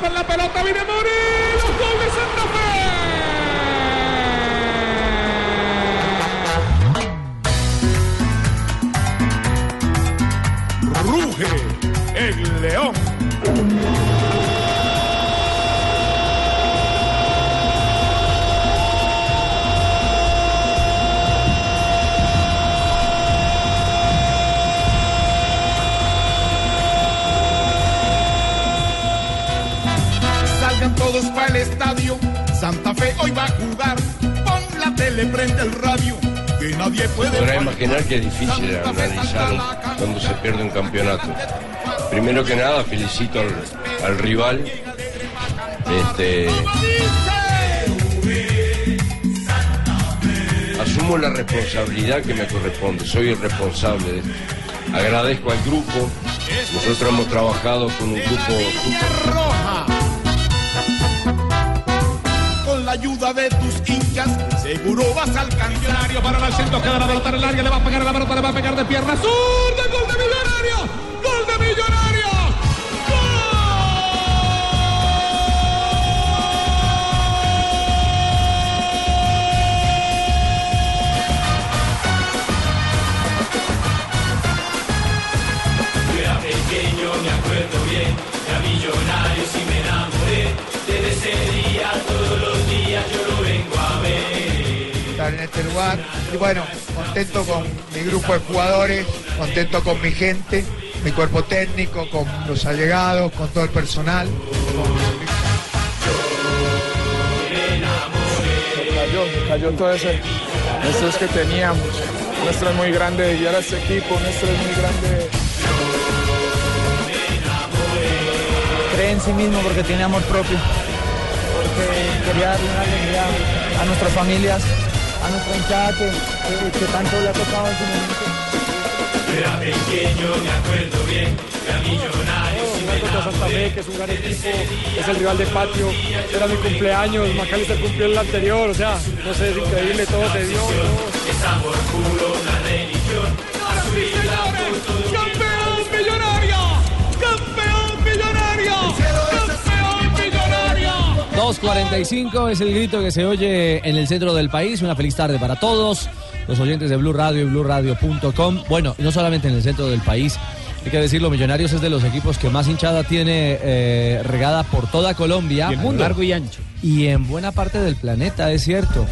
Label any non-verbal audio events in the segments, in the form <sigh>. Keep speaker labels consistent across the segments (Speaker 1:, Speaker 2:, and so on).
Speaker 1: Con la pelota. ¡Viene Morelos! ¡Gol de Santa Fe! Ruge el león.
Speaker 2: Todos para el estadio. Santa Fe hoy va a jugar. Pon la tele, prende el radio. Que nadie puede.
Speaker 3: Podrá imaginar que es difícil analizar cuando se pierde un campeonato. Primero que nada, felicito al, al rival. Este, asumo la responsabilidad que me corresponde. Soy el responsable. de esto. Agradezco al grupo. Nosotros hemos trabajado con un grupo.
Speaker 2: Con la ayuda de tus hinchas, seguro vas al campeonario
Speaker 1: Para el centro, queda la pelota en el área. Le va a pegar a la pelota, le va a pegar de pierna. ¡Zurda! ¡Gol de Millonario! ¡Gol de Millonario!
Speaker 4: Me acuerdo bien, era millonario y me enamoré. Desde ese día,
Speaker 5: este lugar. Y bueno, contento con mi grupo de jugadores, contento con mi gente, mi cuerpo técnico, con los allegados, con todo el personal.
Speaker 6: cayó, cayó todo ese estrés que teníamos. Nuestro es muy grande de guiar a este equipo, nuestro es muy grande.
Speaker 7: cree en sí mismo porque tiene amor propio, porque quería darle una alegría a nuestras familias, a nuestra hinchada que, que- que tanto le ha tocado en su momento.
Speaker 4: Yo era pequeño, me acuerdo bien, era millonario
Speaker 6: contra Santa Fe, que es un gran equipo, es el rival de patio, era mi cumpleaños, Macalister cumplió el anterior, o sea, no sé, es increíble, todo se dio.
Speaker 4: Es amor puro, una religión. A
Speaker 8: 2.45 es el grito que se oye en el centro del país. Una feliz tarde para todos los oyentes de Blue Radio y BlueRadio.com. Bueno, no solamente en el centro del país. Hay que decirlo, Millonarios es de los equipos que más hinchada tiene eh, regada por toda Colombia.
Speaker 9: Y el mundo. Largo y ancho.
Speaker 8: Y en buena parte del planeta, es cierto.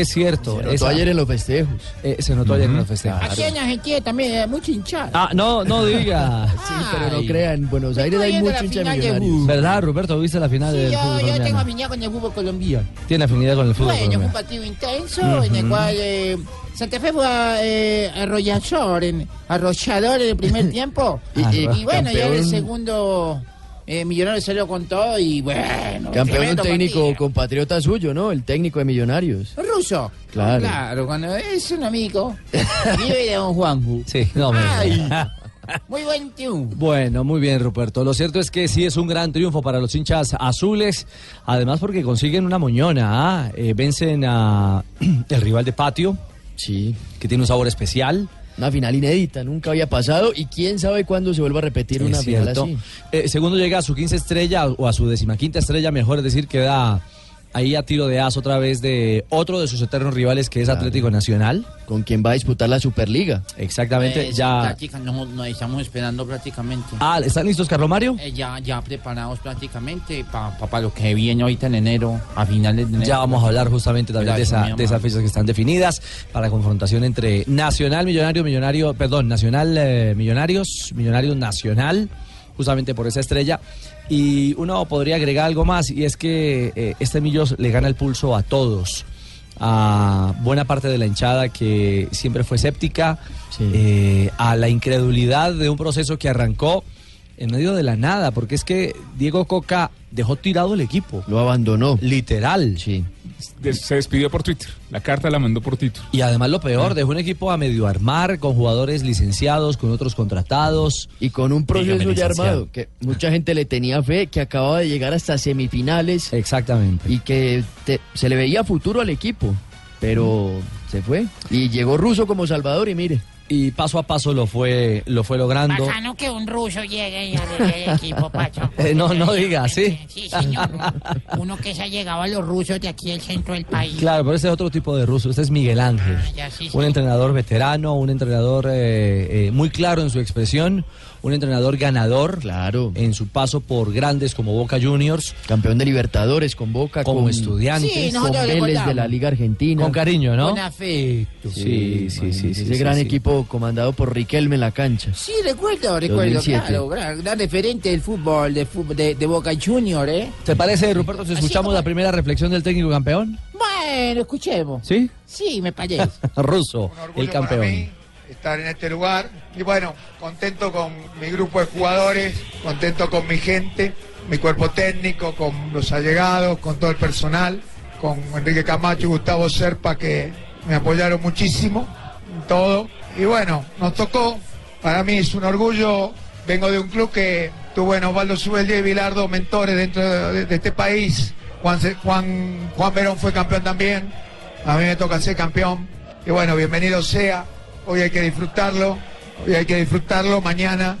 Speaker 8: Es cierto.
Speaker 9: Se notó
Speaker 8: Esa-
Speaker 9: ayer en los festejos.
Speaker 8: Eh, se notó ayer en los festejos.
Speaker 10: Aquí en Argentina también hay mucha hinchada.
Speaker 8: Ah, no, no diga.
Speaker 9: Sí, pero no crean, en Buenos Aires hay mucho hincha millonarios.
Speaker 8: ¿Verdad, Roberto? ¿Viste la final
Speaker 10: Sí,
Speaker 8: del
Speaker 10: yo,
Speaker 8: fútbol
Speaker 10: yo tengo
Speaker 8: colombiano?
Speaker 10: afinidad con el fútbol colombiano.
Speaker 8: Tiene afinidad con el fútbol
Speaker 10: Bueno, fue un
Speaker 8: colombiano.
Speaker 10: partido intenso en el cual eh, Santa Fe fue eh, arrollador, en, arrollador en el primer <laughs> tiempo.
Speaker 9: Y- y
Speaker 10: y bueno, ya en el segundo eh, Millonario salió con todo y bueno.
Speaker 9: Campeón un técnico
Speaker 10: partido.
Speaker 9: compatriota suyo, ¿no? El técnico de Millonarios.
Speaker 10: Ruso.
Speaker 9: Claro.
Speaker 10: Claro, cuando es un amigo. Vive de don Juanju.
Speaker 8: Sí, no, me- <laughs>
Speaker 10: muy buen triunfo.
Speaker 8: Bueno, muy bien, Ruperto. Lo cierto es que sí es un gran triunfo para los hinchas azules. Además, porque consiguen una moñona. ¿ah? Eh, vencen a <clears throat> el rival de patio.
Speaker 9: Sí.
Speaker 8: Que tiene un sabor especial.
Speaker 9: Una final inédita, nunca había pasado y quién sabe cuándo se vuelva a repetir una final así.
Speaker 8: Eh, segundo llega a su 15 estrella o a su decimaquinta estrella, mejor es decir, queda ahí a tiro de as otra vez de otro de sus eternos rivales que es Atlético Nacional.
Speaker 9: Con quien va a disputar la Superliga.
Speaker 8: Exactamente,
Speaker 10: Eh,
Speaker 8: ya...
Speaker 10: práctica, no, no, estamos esperando prácticamente.
Speaker 8: Ah, ¿están listos, Carlos Mario?
Speaker 10: Eh, ya, ya preparados prácticamente para lo que viene ahorita en enero, a finales de enero.
Speaker 8: Ya vamos a hablar justamente también de,
Speaker 10: Gracias,
Speaker 8: esa-
Speaker 10: mi
Speaker 8: de esas fechas que están definidas para confrontación entre Nacional Millonario, Millonario, perdón, Nacional eh, Millonarios, Millonarios Nacional, justamente por esa estrella. Y uno podría agregar algo más, y es que eh, este Millos le gana el pulso a todos, a buena parte de la hinchada que siempre fue escéptica, eh, a la incredulidad de un proceso que arrancó en medio de la nada, porque es que Diego Coca dejó tirado el equipo.
Speaker 9: Lo abandonó.
Speaker 8: Literal.
Speaker 9: Sí.
Speaker 1: Se despidió por Twitter. La carta la mandó por Twitter.
Speaker 8: Y además lo peor, dejó un equipo a medio armar, con jugadores licenciados, con otros contratados.
Speaker 9: Y con un proceso
Speaker 8: Dígame,
Speaker 9: ya armado, que mucha gente le tenía fe, que acababa de llegar hasta semifinales.
Speaker 8: Exactamente.
Speaker 9: Y que te- se le veía futuro al equipo, pero se fue. Y llegó Russo como Salvador y mire.
Speaker 8: Y paso a paso lo fue, lo fue logrando.
Speaker 10: Bacano que un ruso llegue y al equipo, Pacho. <laughs>
Speaker 8: Eh, no, no diga, sí.
Speaker 10: Sí, señor. Uno que se ha llegado a los rusos de aquí del centro del país.
Speaker 8: Claro, pero este es otro tipo de ruso. Este es Miguel Ángel.
Speaker 10: ya, sí,
Speaker 8: Un
Speaker 10: sí.
Speaker 8: entrenador veterano, un entrenador eh, eh, muy claro en su expresión, un entrenador ganador.
Speaker 9: Claro.
Speaker 8: En su paso por grandes como Boca Juniors.
Speaker 9: Campeón de Libertadores con Boca.
Speaker 8: Como
Speaker 9: con,
Speaker 8: estudiantes.
Speaker 10: Sí,
Speaker 9: con Vélez de la Liga Argentina.
Speaker 8: Con cariño, ¿no?
Speaker 10: Con afecto.
Speaker 8: Sí, sí, sí, sí,
Speaker 9: Ese
Speaker 8: sí,
Speaker 9: gran
Speaker 8: sí.
Speaker 9: equipo comandado por Riquelme en la cancha.
Speaker 10: Sí, recuerdo, recuerdo,
Speaker 9: 2007.
Speaker 10: claro, gran, gran referente del fútbol, de, fútbol de, de Boca Junior, ¿eh?
Speaker 8: ¿Te parece, Ruperto, si escuchamos
Speaker 10: como-
Speaker 8: la primera reflexión del técnico campeón?
Speaker 10: Bueno, escuchemos.
Speaker 8: ¿Sí?
Speaker 10: Sí, me parece. <laughs>
Speaker 8: Ruso, el campeón.
Speaker 5: Estar en este lugar. Y bueno, contento con mi grupo de jugadores, contento con mi gente, mi cuerpo técnico, con los allegados, con todo el personal, con Enrique Camacho y Gustavo Serpa que me apoyaron muchísimo en todo. Y bueno, nos tocó. Para mí es un orgullo. Vengo de un club que tuvo en Osvaldo Subeldía y Bilardo mentores dentro de, este país. Juan, Juan, Juan Verón fue campeón también. A mí me toca ser campeón. Y bueno, bienvenido sea. Hoy hay que disfrutarlo. Hoy hay que disfrutarlo. Mañana,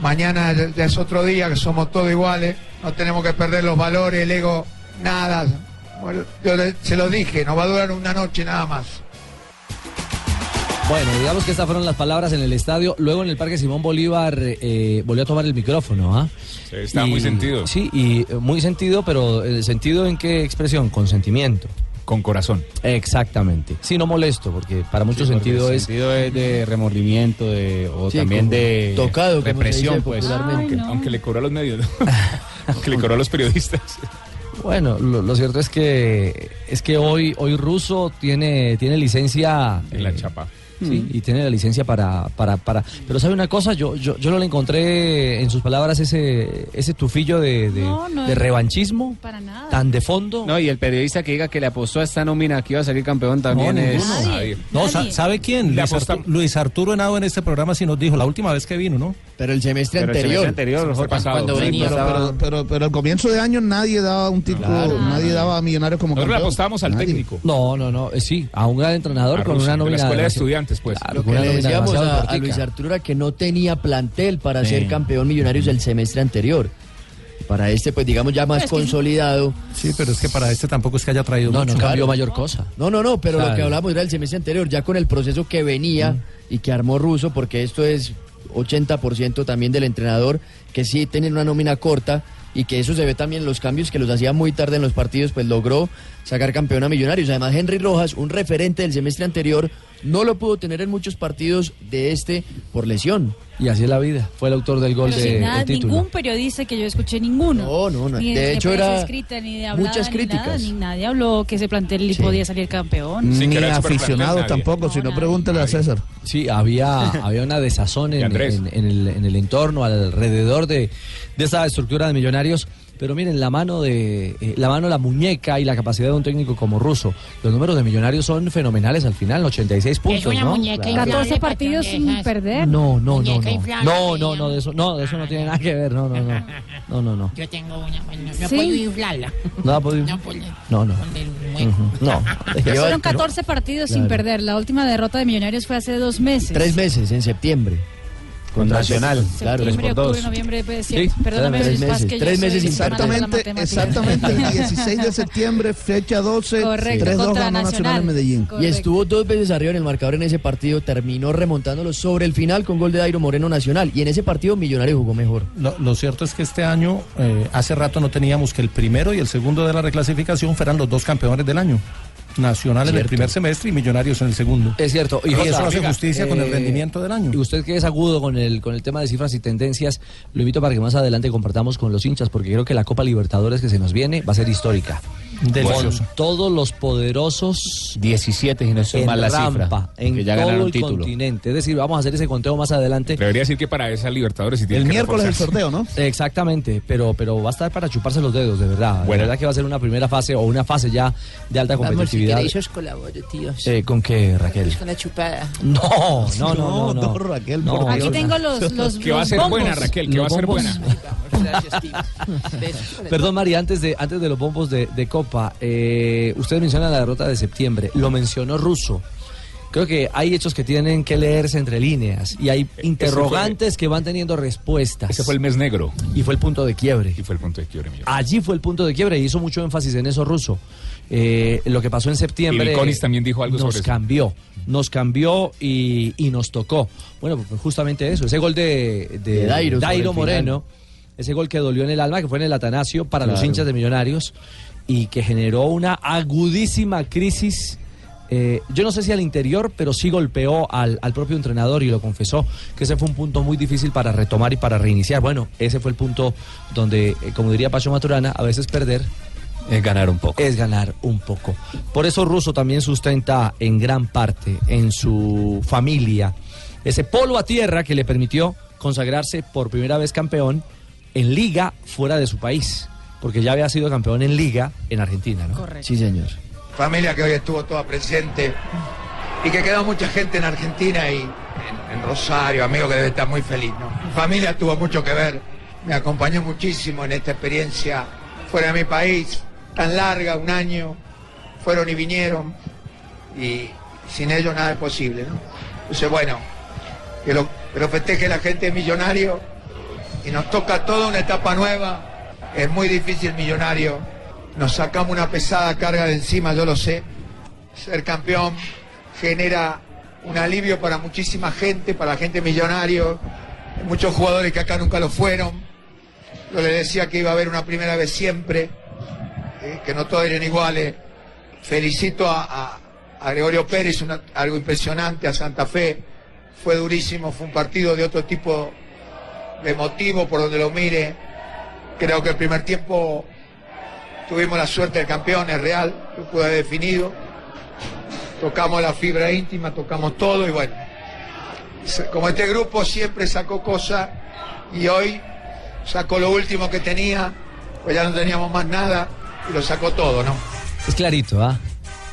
Speaker 5: mañana ya- es otro día, que somos todos iguales. No tenemos que perder los valores, el ego, nada. Bueno, yo le- se lo dije, nos va a durar una noche nada más.
Speaker 8: Bueno, digamos que estas fueron las palabras en el estadio. Luego en el Parque Simón Bolívar eh, volvió a tomar el micrófono. ¿ah?
Speaker 1: Sí,
Speaker 8: Y-
Speaker 1: muy sentido.
Speaker 8: Sí, y eh, muy sentido, pero ¿el sentido en qué expresión? Con sentimiento.
Speaker 1: Con corazón.
Speaker 8: Exactamente. Sí, no molesto, porque para muchos
Speaker 11: Sí, porque
Speaker 8: sentido
Speaker 11: el
Speaker 8: es...
Speaker 11: sentido es de remordimiento de, o
Speaker 8: Sí,
Speaker 11: también de
Speaker 8: tocado, como se
Speaker 11: represión,
Speaker 8: dice
Speaker 11: pues.
Speaker 8: popularmente.
Speaker 1: Aunque, aunque le cobró a los medios, ¿no? <laughs> aunque le cobró a los periodistas.
Speaker 8: Bueno, lo, lo cierto es que es que hoy hoy Russo tiene tiene licencia
Speaker 1: En la
Speaker 8: eh,
Speaker 1: chapa.
Speaker 8: Sí, y tiene la licencia para, para, para. Pero sabe una cosa, yo, yo, yo no le encontré en sus palabras ese, ese tufillo de, de,
Speaker 12: No, no
Speaker 8: de
Speaker 12: es-
Speaker 8: revanchismo
Speaker 12: Para nada.
Speaker 8: tan de fondo.
Speaker 11: No, y el periodista que diga que le apostó a esta nómina que iba a salir campeón también
Speaker 13: No,
Speaker 11: es...
Speaker 12: Nadie.
Speaker 13: No,
Speaker 12: Nadie.
Speaker 13: ¿sabe quién?
Speaker 1: Le
Speaker 13: Luis,
Speaker 1: apostamos.
Speaker 13: Artu- Luis Arturo Henao en este programa sí nos dijo la última vez que vino, ¿no?
Speaker 9: Pero el semestre
Speaker 11: Pero el
Speaker 9: anterior.
Speaker 11: semestre anterior,
Speaker 1: Semestre
Speaker 11: Jota,
Speaker 1: pasado,
Speaker 11: cuando
Speaker 1: sí,
Speaker 11: venía
Speaker 14: Pero, pero, pero, pero al comienzo de año nadie daba un título,
Speaker 9: Claro.
Speaker 14: nadie daba a Millonarios como
Speaker 1: Nosotros le
Speaker 14: campeón.
Speaker 1: apostábamos al
Speaker 14: Nadie.
Speaker 1: técnico.
Speaker 8: No, no, no, eh, sí, a un gran entrenador
Speaker 1: A
Speaker 8: con una
Speaker 1: de la
Speaker 8: nómina
Speaker 1: escuela de estudiantes, pues.
Speaker 8: Claro,
Speaker 9: Lo que le decíamos a. Luis Arturo era que no tenía plantel para
Speaker 8: Sí.
Speaker 9: ser campeón millonarios del semestre anterior. Para este, pues digamos ya más
Speaker 12: Pero es que-
Speaker 9: consolidado.
Speaker 13: Sí, pero es que para este tampoco es que haya traído
Speaker 8: No,
Speaker 13: mucho.
Speaker 8: no cambió mayor cosa.
Speaker 9: No, no, no, pero lo que hablamos era el semestre anterior, ya con el proceso que venía y que armó Russo, porque esto es 80% también del entrenador, que sí tiene una nómina corta y que eso se ve también en los cambios que los hacía muy tarde en los partidos, pues logró sacar campeón a Millonarios. Además, Henry Rojas, un referente del semestre anterior, no lo pudo tener en muchos partidos de este por lesión.
Speaker 8: Y así es la vida. Fue el autor del gol
Speaker 12: Pero
Speaker 8: de
Speaker 12: sin nada,
Speaker 8: título.
Speaker 12: ningún periodista que yo escuché, ninguno.
Speaker 9: No, no, no.
Speaker 12: Ni
Speaker 9: De hecho, era
Speaker 12: escrita, ni de hablada,
Speaker 9: muchas
Speaker 12: ni nada,
Speaker 9: críticas.
Speaker 12: ni nadie habló que ese plantel
Speaker 9: Sí.
Speaker 12: podía salir campeón.
Speaker 1: Sin
Speaker 14: Ni
Speaker 1: nadie.
Speaker 14: tampoco,
Speaker 12: No,
Speaker 14: si no
Speaker 12: nadie.
Speaker 14: pregúntele a César.
Speaker 8: Sí, había, <laughs> había una desazón en- en el, en el entorno, alrededor de, de esa estructura de millonarios. Pero miren, la mano de eh, la mano, la muñeca y la capacidad de un técnico como Russo. Los números de millonarios son fenomenales al final, 86 puntos,
Speaker 10: una
Speaker 8: ¿no?
Speaker 10: muñeca
Speaker 8: Claro.
Speaker 10: inflable.
Speaker 12: 14 partidos sin perder.
Speaker 8: No, no, no, no. No, no, de eso, no, de eso no tiene nada que ver, no, no, no. <laughs> No, no, no.
Speaker 10: Yo tengo una, bueno, no
Speaker 12: Sí.
Speaker 10: puedo inflarla.
Speaker 8: No ha podido- <laughs>
Speaker 10: No puedo.
Speaker 8: No, no. No. <laughs>
Speaker 12: Fueron 14 partidos sin perder. La última derrota de Millonarios fue hace dos meses.
Speaker 9: Tres meses, en septiembre. Con Nacional,
Speaker 12: Septiembre,
Speaker 9: tres por dos.
Speaker 12: octubre, noviembre, pues, sí.
Speaker 9: Sí,
Speaker 12: Perdóname,
Speaker 9: tres meses,
Speaker 12: que
Speaker 9: tres
Speaker 14: Exactamente, exactamente <laughs> el 16 de septiembre, fecha 12,
Speaker 12: Correcto,
Speaker 14: 3-2
Speaker 12: contra
Speaker 14: ganó Nacional
Speaker 12: Nacional.
Speaker 14: en Medellín.
Speaker 9: Y estuvo dos veces arriba en el marcador en ese partido, terminó remontándolo sobre el final con gol de Dairo Moreno Nacional. Y en ese partido Millonario jugó mejor.
Speaker 13: Lo, lo cierto es que este año, eh, hace rato no teníamos que el primero y el segundo de la reclasificación fueran los dos campeones del año. Nacional en el primer semestre y Millonarios en el segundo.
Speaker 8: Es cierto.
Speaker 13: Y,
Speaker 8: Jota,
Speaker 13: eso hace justicia con el
Speaker 8: eh,
Speaker 13: rendimiento del año.
Speaker 8: Y usted que es agudo con el, con el tema de cifras y tendencias, lo invito para que más adelante compartamos con los hinchas, porque creo que la Copa Libertadores que se nos viene va a ser histórica.
Speaker 13: Delicioso.
Speaker 8: Con todos los poderosos
Speaker 11: 17, si no estoy
Speaker 8: en
Speaker 11: mal la
Speaker 8: rampa,
Speaker 11: cifra.
Speaker 8: en
Speaker 11: que ya
Speaker 8: todo
Speaker 11: ganaron
Speaker 8: el
Speaker 11: título.
Speaker 8: continente. Es decir, vamos a hacer ese conteo más adelante.
Speaker 15: Debería decir que para esa Libertadores sí tiene que reforzarse.
Speaker 14: ¿no?
Speaker 8: Exactamente, pero, pero va a estar para chuparse los dedos, de verdad. De
Speaker 15: Bueno.
Speaker 8: verdad que va a ser una primera fase o una fase ya de alta
Speaker 10: Vamos, si
Speaker 8: competitividad.
Speaker 10: queréis os colaboro, tíos.
Speaker 8: Eh, ¿Con qué, Raquel?
Speaker 10: Pues con la chupada.
Speaker 8: No, no, no, <laughs> no. no.
Speaker 14: no, Raquel,
Speaker 8: No,
Speaker 12: Aquí
Speaker 14: Dios.
Speaker 12: tengo los, <laughs> los,
Speaker 15: Que va a ser
Speaker 12: bombos.
Speaker 15: buena, Raquel, que va a ser
Speaker 8: bombos.
Speaker 15: buena.
Speaker 10: Gracias. <laughs>
Speaker 8: Perdón, María, antes de, antes de los bombos de, de Copa, eh, usted menciona la derrota de septiembre, lo mencionó Russo. Creo que hay hechos que tienen que leerse entre líneas y hay interrogantes que van teniendo respuestas.
Speaker 15: Ese fue el mes negro.
Speaker 8: Y fue el punto de quiebre.
Speaker 15: Y fue el punto de quiebre.
Speaker 8: Allí fue el punto de quiebre y hizo mucho énfasis en eso Russo. Eh, lo que pasó en septiembre
Speaker 15: Y también dijo algo
Speaker 8: nos
Speaker 15: sobre eso.
Speaker 8: cambió, nos cambió y, y nos tocó. Bueno, pues justamente eso, ese gol de, de,
Speaker 9: De Dairo final.
Speaker 8: Moreno, ese gol que dolió en el alma, que fue en el Atanasio para los hinchas de Millonarios y que generó una agudísima crisis. eh, yo no sé si al interior, pero sí golpeó al, al propio entrenador y lo confesó, que ese fue un punto muy difícil para retomar y para reiniciar. Bueno, ese fue el punto donde, eh, como diría Pacho Maturana, a veces perder
Speaker 11: Es ganar un poco.
Speaker 8: es ganar un poco. Por eso Russo también sustenta en gran parte en su familia ese polo a tierra que le permitió consagrarse por primera vez campeón en liga fuera de su país, porque ya había sido campeón en liga en Argentina, ¿no?
Speaker 12: Correcto.
Speaker 9: Sí, señor.
Speaker 5: familia que hoy estuvo toda presente y que quedó mucha gente en Argentina y en, en Rosario, amigo que debe estar muy feliz, ¿no? Mi familia tuvo mucho que ver, me acompañó muchísimo en esta experiencia fuera de mi país, tan larga, un año, fueron y vinieron y sin ellos nada es posible, ¿no? Entonces, bueno, que lo, que lo festeje la gente millonario y nos toca toda una etapa nueva, es muy difícil millonario, nos sacamos una pesada carga de encima, yo lo sé, ser campeón genera un alivio para muchísima gente, para la gente millonario, muchos jugadores que acá nunca lo fueron. Yo les decía que iba a haber una primera vez siempre, eh, que no todos eran iguales. Felicito a, Gregorio Pérez, algo impresionante, a Santa Fe. Fue durísimo, fue un partido de otro tipo de motivo por donde lo mire. Creo que el primer tiempo tuvimos la suerte del campeón, es real, lo pude haber definido tocamos la fibra íntima, tocamos todo y bueno, como este grupo siempre sacó cosas y hoy sacó lo último que tenía, pues ya no teníamos más nada y lo sacó todo, ¿no?
Speaker 8: Es clarito, ¿ah?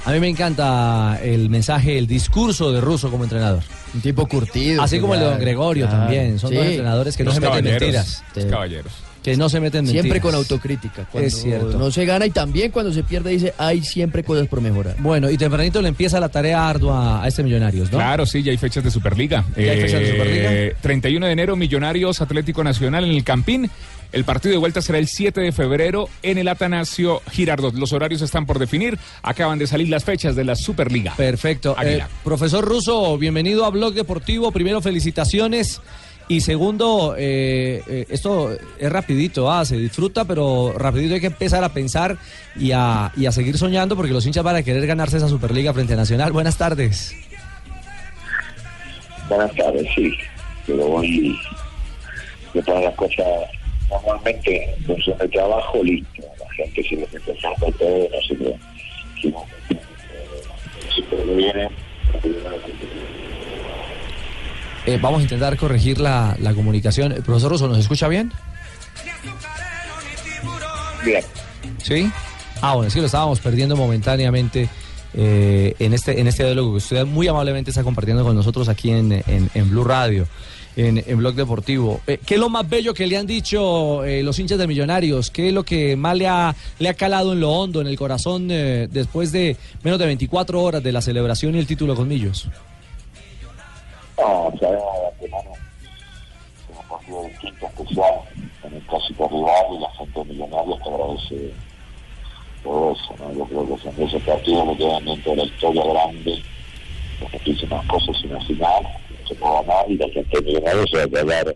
Speaker 8: A mí me encanta el mensaje, el discurso de Russo como entrenador.
Speaker 9: Un tipo curtido.
Speaker 8: Así como el de Don Gregorio
Speaker 9: Claro.
Speaker 8: también. Son
Speaker 9: Sí.
Speaker 8: dos entrenadores que no se meten mentiras.
Speaker 15: los caballeros.
Speaker 8: Que no se meten mentiras.
Speaker 9: Siempre con autocrítica. Cuando
Speaker 8: Es cierto.
Speaker 9: no se gana y también cuando se pierde dice hay siempre cosas por mejorar.
Speaker 8: Bueno, y tempranito le empieza la tarea ardua a este Millonarios, ¿no?
Speaker 15: Claro, sí, ya hay fechas de Superliga.
Speaker 8: ¿Ya hay fechas de Superliga?
Speaker 15: 31 de enero, Millonarios Atlético Nacional en el Campín. El partido de vuelta será el 7 de febrero en el Atanasio Girardot. Los horarios están por definir. Acaban de salir las fechas de la Superliga.
Speaker 8: Perfecto. Eh, profesor Russo, bienvenido a Blog Deportivo. Primero, felicitaciones. Y segundo, eh, eh, esto es rapidito, ah, se disfruta, pero rapidito hay que empezar a pensar y a, y a seguir soñando porque los hinchas van a querer ganarse esa Superliga frente a Nacional. Buenas tardes.
Speaker 16: Buenas tardes, sí. Pero me ponen las cosas normalmente en función de trabajo, listo. La gente sigue pensando todo, no sé qué. Si no, si todo viene,
Speaker 8: Eh, vamos a intentar corregir la, la comunicación. Eh, Profesor Russo, ¿nos escucha bien?
Speaker 16: bien.
Speaker 8: ¿Sí? Ah, bueno, es que lo estábamos perdiendo momentáneamente eh, en, este, en este diálogo que usted muy amablemente está compartiendo con nosotros aquí en, en, en Blue Radio, en, en Blog Deportivo. Eh, ¿Qué es lo más bello que le han dicho eh, los hinchas de Millonarios? ¿Qué es lo que más le ha, le ha calado en lo hondo, en el corazón, después de menos de 24 horas de la celebración y el título con Millos?
Speaker 16: No, sabemos de antemano que es un partido distinto, especial, en el clásico rival y la gente millonaria te agradece todo eso. ¿no? Yo creo que son esos partidos que quedan dentro de la historia grande, las muchísimas cosas sin final, se puede ganar y la gente millonaria se va a quedar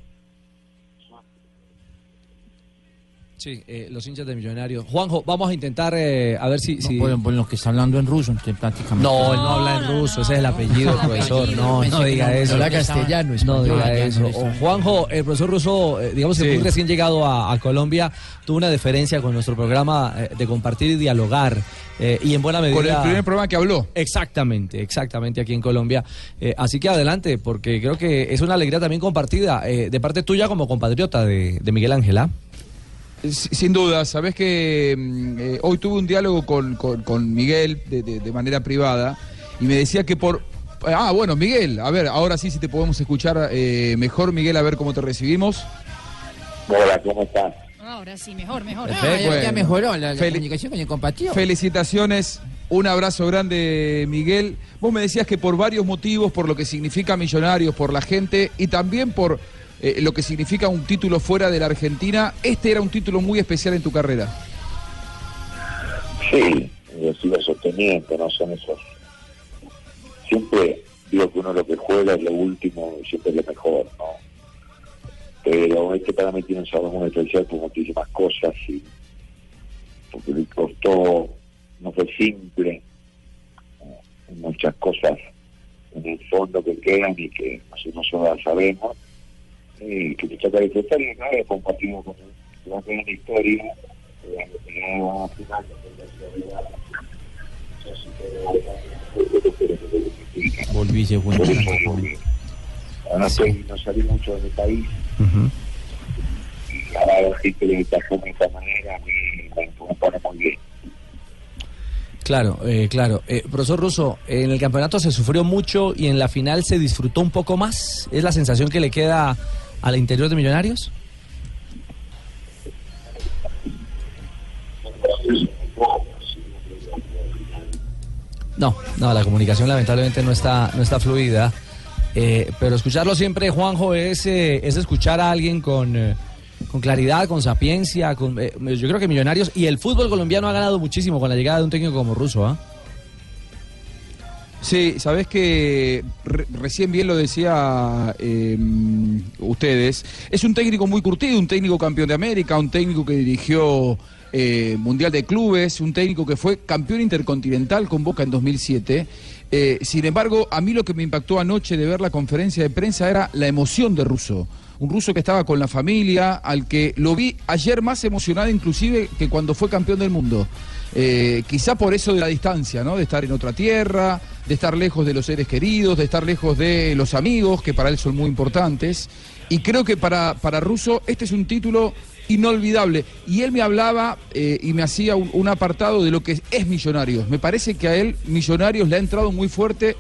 Speaker 8: Sí, eh, los hinchas de Millonarios. Juanjo, vamos a intentar eh, a ver si... si...
Speaker 17: Bueno, bueno, lo que está hablando en ruso, prácticamente.
Speaker 8: No, él no habla en ruso, ese es el apellido del profesor. No, no diga eso.
Speaker 9: Habla castellano,
Speaker 8: No diga
Speaker 9: Ah,
Speaker 8: eso.
Speaker 9: no,
Speaker 8: O. Juanjo, el profesor ruso, eh, digamos que
Speaker 15: Sí.
Speaker 8: muy recién llegado a, a Colombia, tuvo una diferencia con nuestro programa eh, de compartir y dialogar. eh, y en buena medida...
Speaker 15: Con el primer programa que habló.
Speaker 8: Exactamente, exactamente aquí en Colombia. Eh, así que adelante, porque creo que es una alegría también compartida eh, de parte tuya como compatriota de, de Miguel Ángel.
Speaker 15: Sin duda, sabes que mm, eh, hoy tuve un diálogo con, con- con Miguel de, de- de manera privada y me decía que por... Ah, bueno, Miguel, a ver, ahora sí, si te podemos escuchar eh, mejor, Miguel, a ver cómo te recibimos.
Speaker 16: Hola, ¿cómo estás?
Speaker 12: Ahora sí, mejor, mejor.
Speaker 10: Ah, ya, mejoró la, comunicación con el compatriota.
Speaker 15: Felicitaciones, un abrazo grande, Miguel. Vos me decías que por varios motivos, por lo que significa Millonarios, por la gente y también por eh, lo que significa un título fuera de la Argentina, este era un título muy especial en tu carrera.
Speaker 16: Sí, lo sigo sosteniendo, no son esos. Siempre digo que uno lo que juega es lo último y siempre es lo mejor, ¿no? Pero este para mí tiene un sabor muy especial por muchísimas cosas y porque le costó, no fue simple, eh, muchas cosas en el fondo que quedan y que nosotros no sabemos, y que te toca disfrutar y nada, compartimos con la gran historia, eh, eh, una final
Speaker 17: Volví, se fue.
Speaker 16: Ahora estoy- no salí mucho de mi país y ahora la gente le tajó de esta manera a mí me, me pone muy bien.
Speaker 8: Claro, eh, claro. Eh, profesor Russo, en el campeonato se sufrió mucho y en la final se disfrutó un poco más. ¿Es la sensación que le queda al interior de Millonarios? No, no, la comunicación lamentablemente no está, no está fluida. Eh, pero escucharlo siempre, Juanjo, es, eh, es escuchar a alguien con, eh, con claridad, con sapiencia. Con, eh, yo creo que Millonarios y el fútbol colombiano ha ganado muchísimo con la llegada de un técnico como Russo. ¿ah?
Speaker 15: Sí, sabes que re- recién bien lo decía eh, ustedes. Es un técnico muy curtido, un técnico campeón de América, un técnico que dirigió eh, Mundial de Clubes, un técnico que fue campeón intercontinental con Boca en 2007. Eh, sin embargo, a mí lo que me impactó anoche de ver la conferencia de prensa era la emoción de Russo. Un ruso que estaba con la familia, al que lo vi ayer más emocionado inclusive que cuando fue campeón del mundo. Eh, quizá por eso de la distancia, ¿no? De estar en otra tierra, de estar lejos de los seres queridos, de estar lejos de los amigos, que para él son muy importantes. Y creo que para, para Russo este es un título inolvidable. Y él me hablaba eh, y me hacía un, un apartado de lo que es Millonarios. Me parece que a él Millonarios le ha entrado muy fuerte.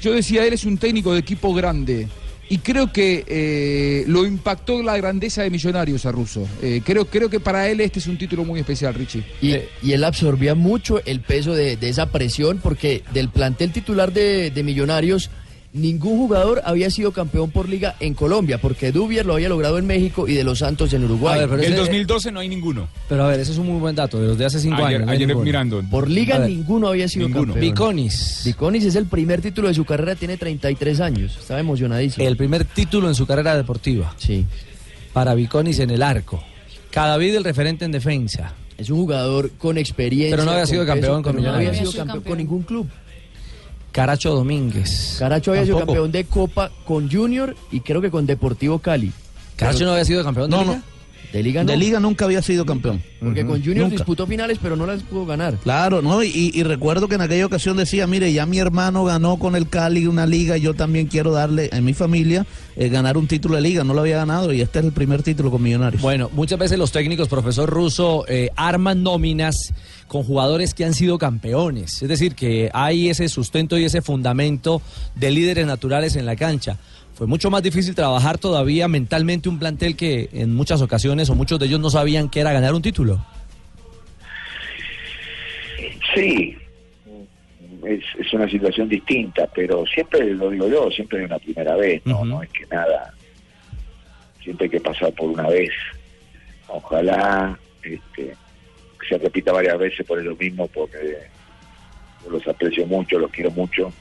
Speaker 15: Yo decía, él es un técnico de equipo grande. Y creo que eh, lo impactó la grandeza de Millonarios a Russo. Eh, creo, creo que para él este es un título muy especial, Richie.
Speaker 9: Y, y él absorbía mucho el peso de, de esa presión porque del plantel titular de, de Millonarios ningún jugador había sido campeón por liga en Colombia porque Dubier lo había logrado en México y de los Santos en Uruguay.
Speaker 8: A ver, pero
Speaker 15: Del
Speaker 8: ese-
Speaker 15: 2012 no hay ninguno.
Speaker 8: Pero a ver, ese es un muy buen dato, de los de hace cinco
Speaker 15: Ayer-
Speaker 8: años.
Speaker 15: ayer mirando.
Speaker 9: Por liga ninguno había sido
Speaker 15: Ninguno.
Speaker 9: campeón.
Speaker 8: Viconis.
Speaker 9: Viconis es el primer título de su carrera, tiene 33 años. Estaba emocionadísimo.
Speaker 8: El primer título en su carrera deportiva.
Speaker 9: Sí.
Speaker 8: Para Viconis en el arco. Cadavid el referente en defensa.
Speaker 9: Es un jugador con experiencia.
Speaker 8: Pero no había sido campeón con
Speaker 9: no había sido campeón con ningún club.
Speaker 8: Caracho Domínguez.
Speaker 9: Caracho había sido campeón de Copa con Junior y creo que con Deportivo Cali.
Speaker 8: Caracho no había sido campeón de
Speaker 14: No,
Speaker 8: liga.
Speaker 14: no.
Speaker 9: De liga no.
Speaker 14: De liga nunca había sido campeón.
Speaker 9: Porque con. Junior
Speaker 14: Nunca.
Speaker 9: disputó finales, pero no las pudo ganar.
Speaker 14: Claro, ¿no? Y, y recuerdo que en aquella ocasión decía, mire, ya mi hermano ganó con el Cali una liga, yo también quiero darle en mi familia eh, ganar un título de liga, no lo había ganado y este es el primer título con Millonarios.
Speaker 8: Bueno, muchas veces los técnicos, profesor Russo, eh, arman nóminas con jugadores que han sido campeones. Es decir, que hay ese sustento y ese fundamento de líderes naturales en la cancha. Fue mucho más difícil trabajar todavía mentalmente un plantel que en muchas ocasiones o muchos de ellos no sabían que era ganar un título.
Speaker 16: Sí, es, es una situación distinta, pero siempre lo digo yo, siempre hay una primera vez, no, no es que nada, siempre hay que pasar por una vez. Ojalá este, se repita varias veces por lo mismo, porque los aprecio mucho, los quiero mucho.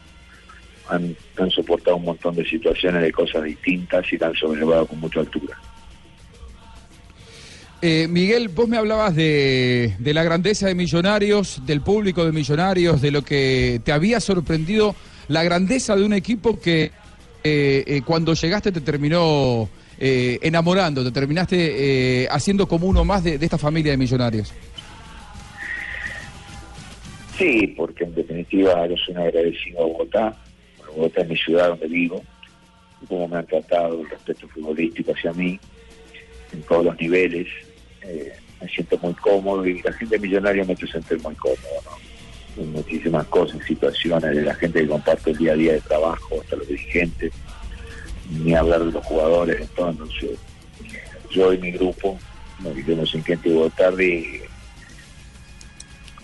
Speaker 16: Han, soportado un montón de situaciones, de cosas distintas y han sobrellevado con mucha altura.
Speaker 15: Eh, Miguel, vos me hablabas de, la grandeza de Millonarios, del público de Millonarios, de lo que te había sorprendido, la grandeza de un equipo que eh, eh, cuando llegaste te terminó eh, enamorando, te terminaste eh, haciendo como uno más de esta familia de Millonarios.
Speaker 16: Sí, porque en definitiva yo soy un agradecido a Bogotá. Bueno, Bogotá es mi ciudad donde vivo. Y como me han tratado el respeto futbolístico hacia mí, en todos los niveles. eh, me siento muy cómodo y la gente millonaria me hace sentir muy cómodo, ¿no? En muchísimas cosas, situaciones de la gente que comparte el día a día de trabajo, hasta los dirigentes, ni hablar de los jugadores, entonces yo y mi grupo, nos vivimos en Quente y Botardi,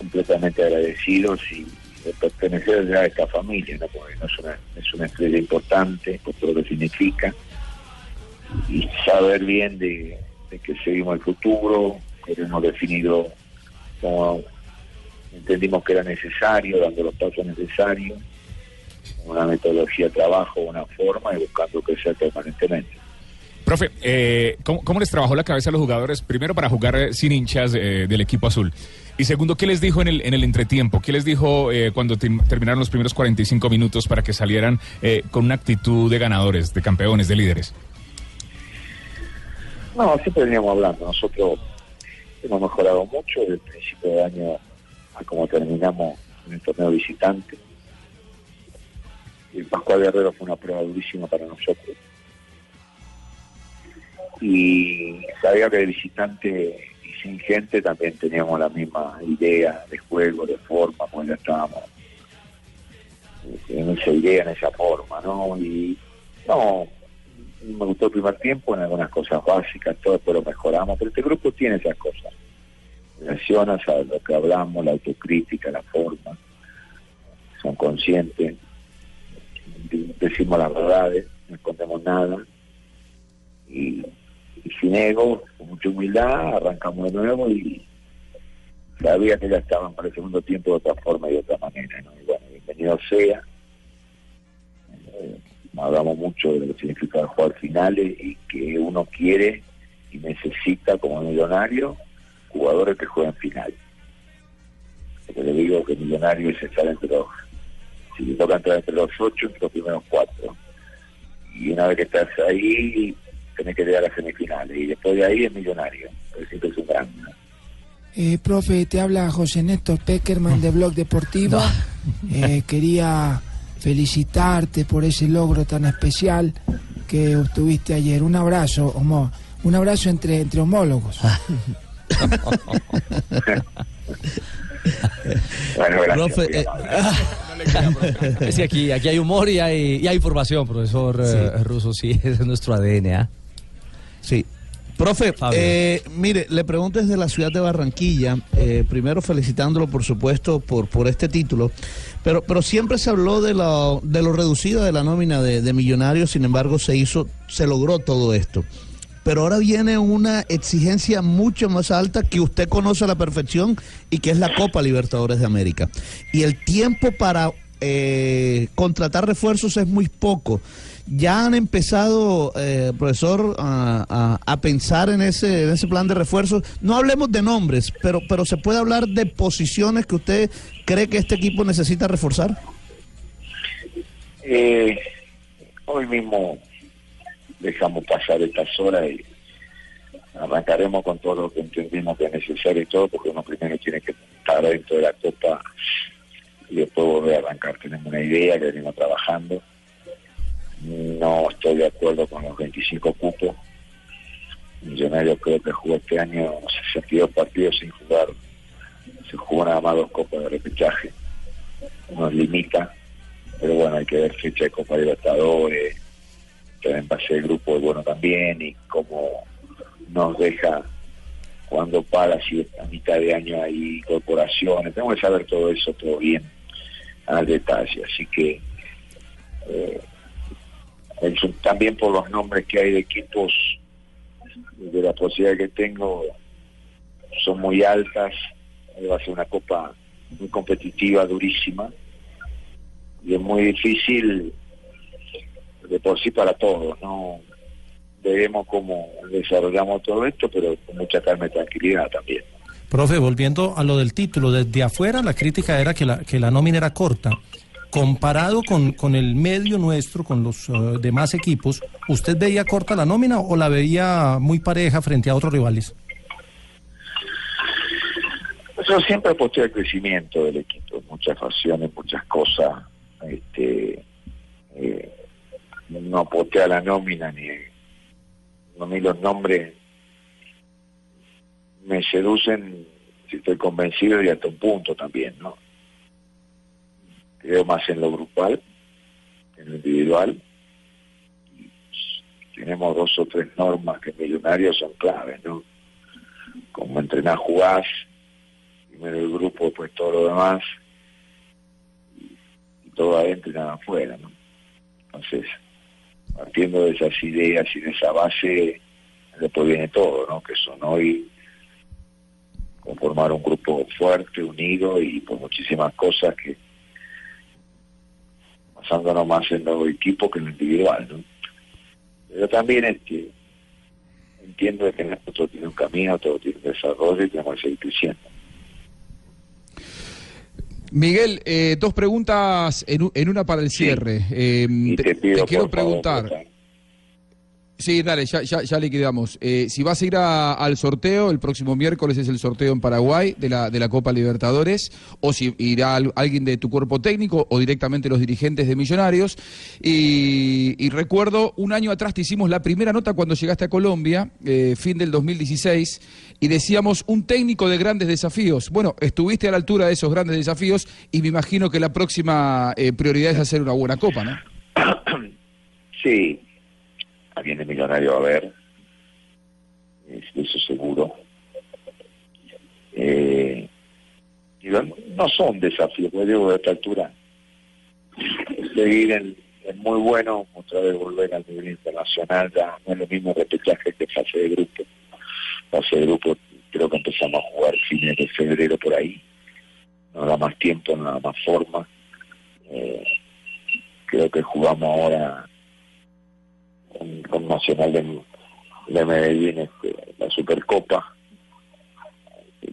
Speaker 16: completamente agradecidos y de pertenecer ya a esta familia, ¿no? porque no es, una, es una estrella importante por todo lo que significa y saber bien de, que seguimos el futuro, que hemos definido como entendimos que era necesario, dando los pasos necesarios, una metodología de trabajo, una forma y buscando crecer permanentemente.
Speaker 18: Profe, eh, ¿cómo, cómo les trabajó la cabeza a los jugadores? Primero, para jugar eh, sin hinchas eh, del equipo azul. Y segundo, ¿qué les dijo en el, en el entretiempo? ¿Qué les dijo eh, cuando terminaron los primeros 45 minutos para que salieran eh, con una actitud de ganadores, de campeones, de líderes?
Speaker 16: No, siempre veníamos hablando. Nosotros hemos mejorado mucho desde el principio de año a como terminamos en el torneo visitante. El Pascual Guerrero fue una prueba durísima para nosotros. Y sabía que de visitante sin gente también teníamos la misma idea de juego, de forma, pues ya estábamos en esa idea, en esa forma, ¿no? Y no, me gustó el primer tiempo en algunas cosas básicas, todo después lo mejoramos, pero este grupo tiene esas cosas. Reacciona, sabe lo que hablamos, la autocrítica, la forma, son conscientes, de- decimos las verdades, no escondemos nada, y, y sin ego, con mucha humildad, arrancamos de nuevo y sabía que ya estaban para el segundo tiempo de otra forma y de otra manera, ¿no? Y bueno, bienvenido sea. Eh, hablamos mucho de lo que significa jugar finales y que uno quiere y necesita como millonario jugadores que jueguen final. Porque le digo que millonario es estar entre los, si le toca entrar entre los ocho, entre los primeros cuatro. Y una vez que estás ahí, tenés que llegar a las semifinales. Y después de ahí es millonario. Siempre es un gran.
Speaker 10: Eh, profe, te habla José Néstor Peckerman de Blog Deportivo. Eh, <laughs> quería felicitarte por ese logro tan especial que obtuviste ayer. Un abrazo, homo- un abrazo entre, entre homólogos. <laughs>
Speaker 16: Bueno,
Speaker 8: Profe, eh, Sí, aquí, aquí hay humor y hay, y hay información, profesor eh, Russo. Sí, ese <laughs> es nuestro ADN.
Speaker 14: Sí. Profe, eh, mire, le pregunto desde la ciudad de Barranquilla, eh, primero felicitándolo por supuesto por, por este título, pero, pero siempre se habló de lo, de lo reducido de la nómina de, de millonarios, sin embargo se hizo, se logró todo esto. Pero ahora viene una exigencia mucho más alta que usted conoce a la perfección y que es la Copa Libertadores de América. Y el tiempo para eh, contratar refuerzos es muy poco. Ya han empezado, eh, profesor, a, a- pensar en ese, plan de refuerzos. No hablemos de nombres, pero, pero se puede hablar de posiciones que usted cree que este equipo necesita reforzar.
Speaker 16: Eh, hoy mismo dejamos pasar estas horas y arrancaremos con todo lo que entendemos que es necesario y todo, porque uno primero tiene que estar dentro de la copa y después volver a arrancar. Tenemos una idea que venimos trabajando. No estoy de acuerdo con los 25 cupos. Millonarios creo que jugó este año 62 partidos sin jugar. Se jugó nada más dos copas de repechaje. Nos limita pero bueno, hay que ver fecha de Copa Libertadores, también ser el grupo es bueno también, y cómo nos deja cuando para si a mitad de año hay incorporaciones, tenemos que saber todo eso, todo bien, al detalle, así que eh, también por los nombres que hay de equipos, de la posibilidad que tengo, son muy altas, va a ser una copa muy competitiva, durísima, y es muy difícil de por sí para todos, ¿no? Veremos cómo desarrollamos todo esto, pero con mucha calma y tranquilidad también.
Speaker 13: Profe, volviendo a lo del título, desde afuera la crítica era que la, que la nómina era corta. Comparado con, con el medio nuestro, con los eh, demás equipos, ¿usted veía corta la nómina o la veía muy pareja frente a otros rivales?
Speaker 16: Yo siempre aposté al crecimiento del equipo, muchas ocasiones, muchas cosas. Este, eh, no aposté a la nómina ni, ni los nombres me seducen si estoy convencido y hasta un punto también, ¿no? Creo más en lo grupal, en lo individual. Tenemos dos o tres normas que Millonarios son claves, ¿no? Como entrenar, jugás, primero el grupo, pues todo lo demás, y, y todo adentro y nada afuera, ¿no? Entonces, partiendo de esas ideas y de esa base, después viene todo, ¿no? Que son hoy conformar un grupo fuerte, unido y por muchísimas cosas que basándonos más en los equipos que en lo individual, ¿no? Pero también entiendo que nosotros tiene un camino, todo tiene un desarrollo y tenemos que seguir creciendo.
Speaker 15: Miguel, eh, dos preguntas en, en una para el cierre. Eh, te,
Speaker 16: te pido,
Speaker 15: te quiero
Speaker 16: favor,
Speaker 15: preguntar. Sí, dale, ya, ya, ya liquidamos. Eh, si vas a ir al sorteo, el próximo miércoles es el sorteo en Paraguay de la, de la Copa Libertadores, o si irá al- alguien de tu cuerpo técnico o directamente los dirigentes de Millonarios. Y, y recuerdo, un año atrás te hicimos la primera nota cuando llegaste a Colombia, eh, fin del 2016, y decíamos un técnico de grandes desafíos. Bueno, estuviste a la altura de esos grandes desafíos y me imagino que la próxima eh, prioridad es hacer una buena Copa, ¿no? <coughs>
Speaker 16: Sí, de millonario a haber, es- eso seguro. Eh, no son desafíos, pues digo, a esta altura, seguir en, es muy bueno, otra vez volver al nivel internacional, ya no es lo mismo repechaje que fase de grupo. Fase de grupo creo que empezamos a jugar fines de febrero por ahí, no da más tiempo, no da más forma. Eh, creo que jugamos ahora con, Nacional de, de Medellín este, la Supercopa.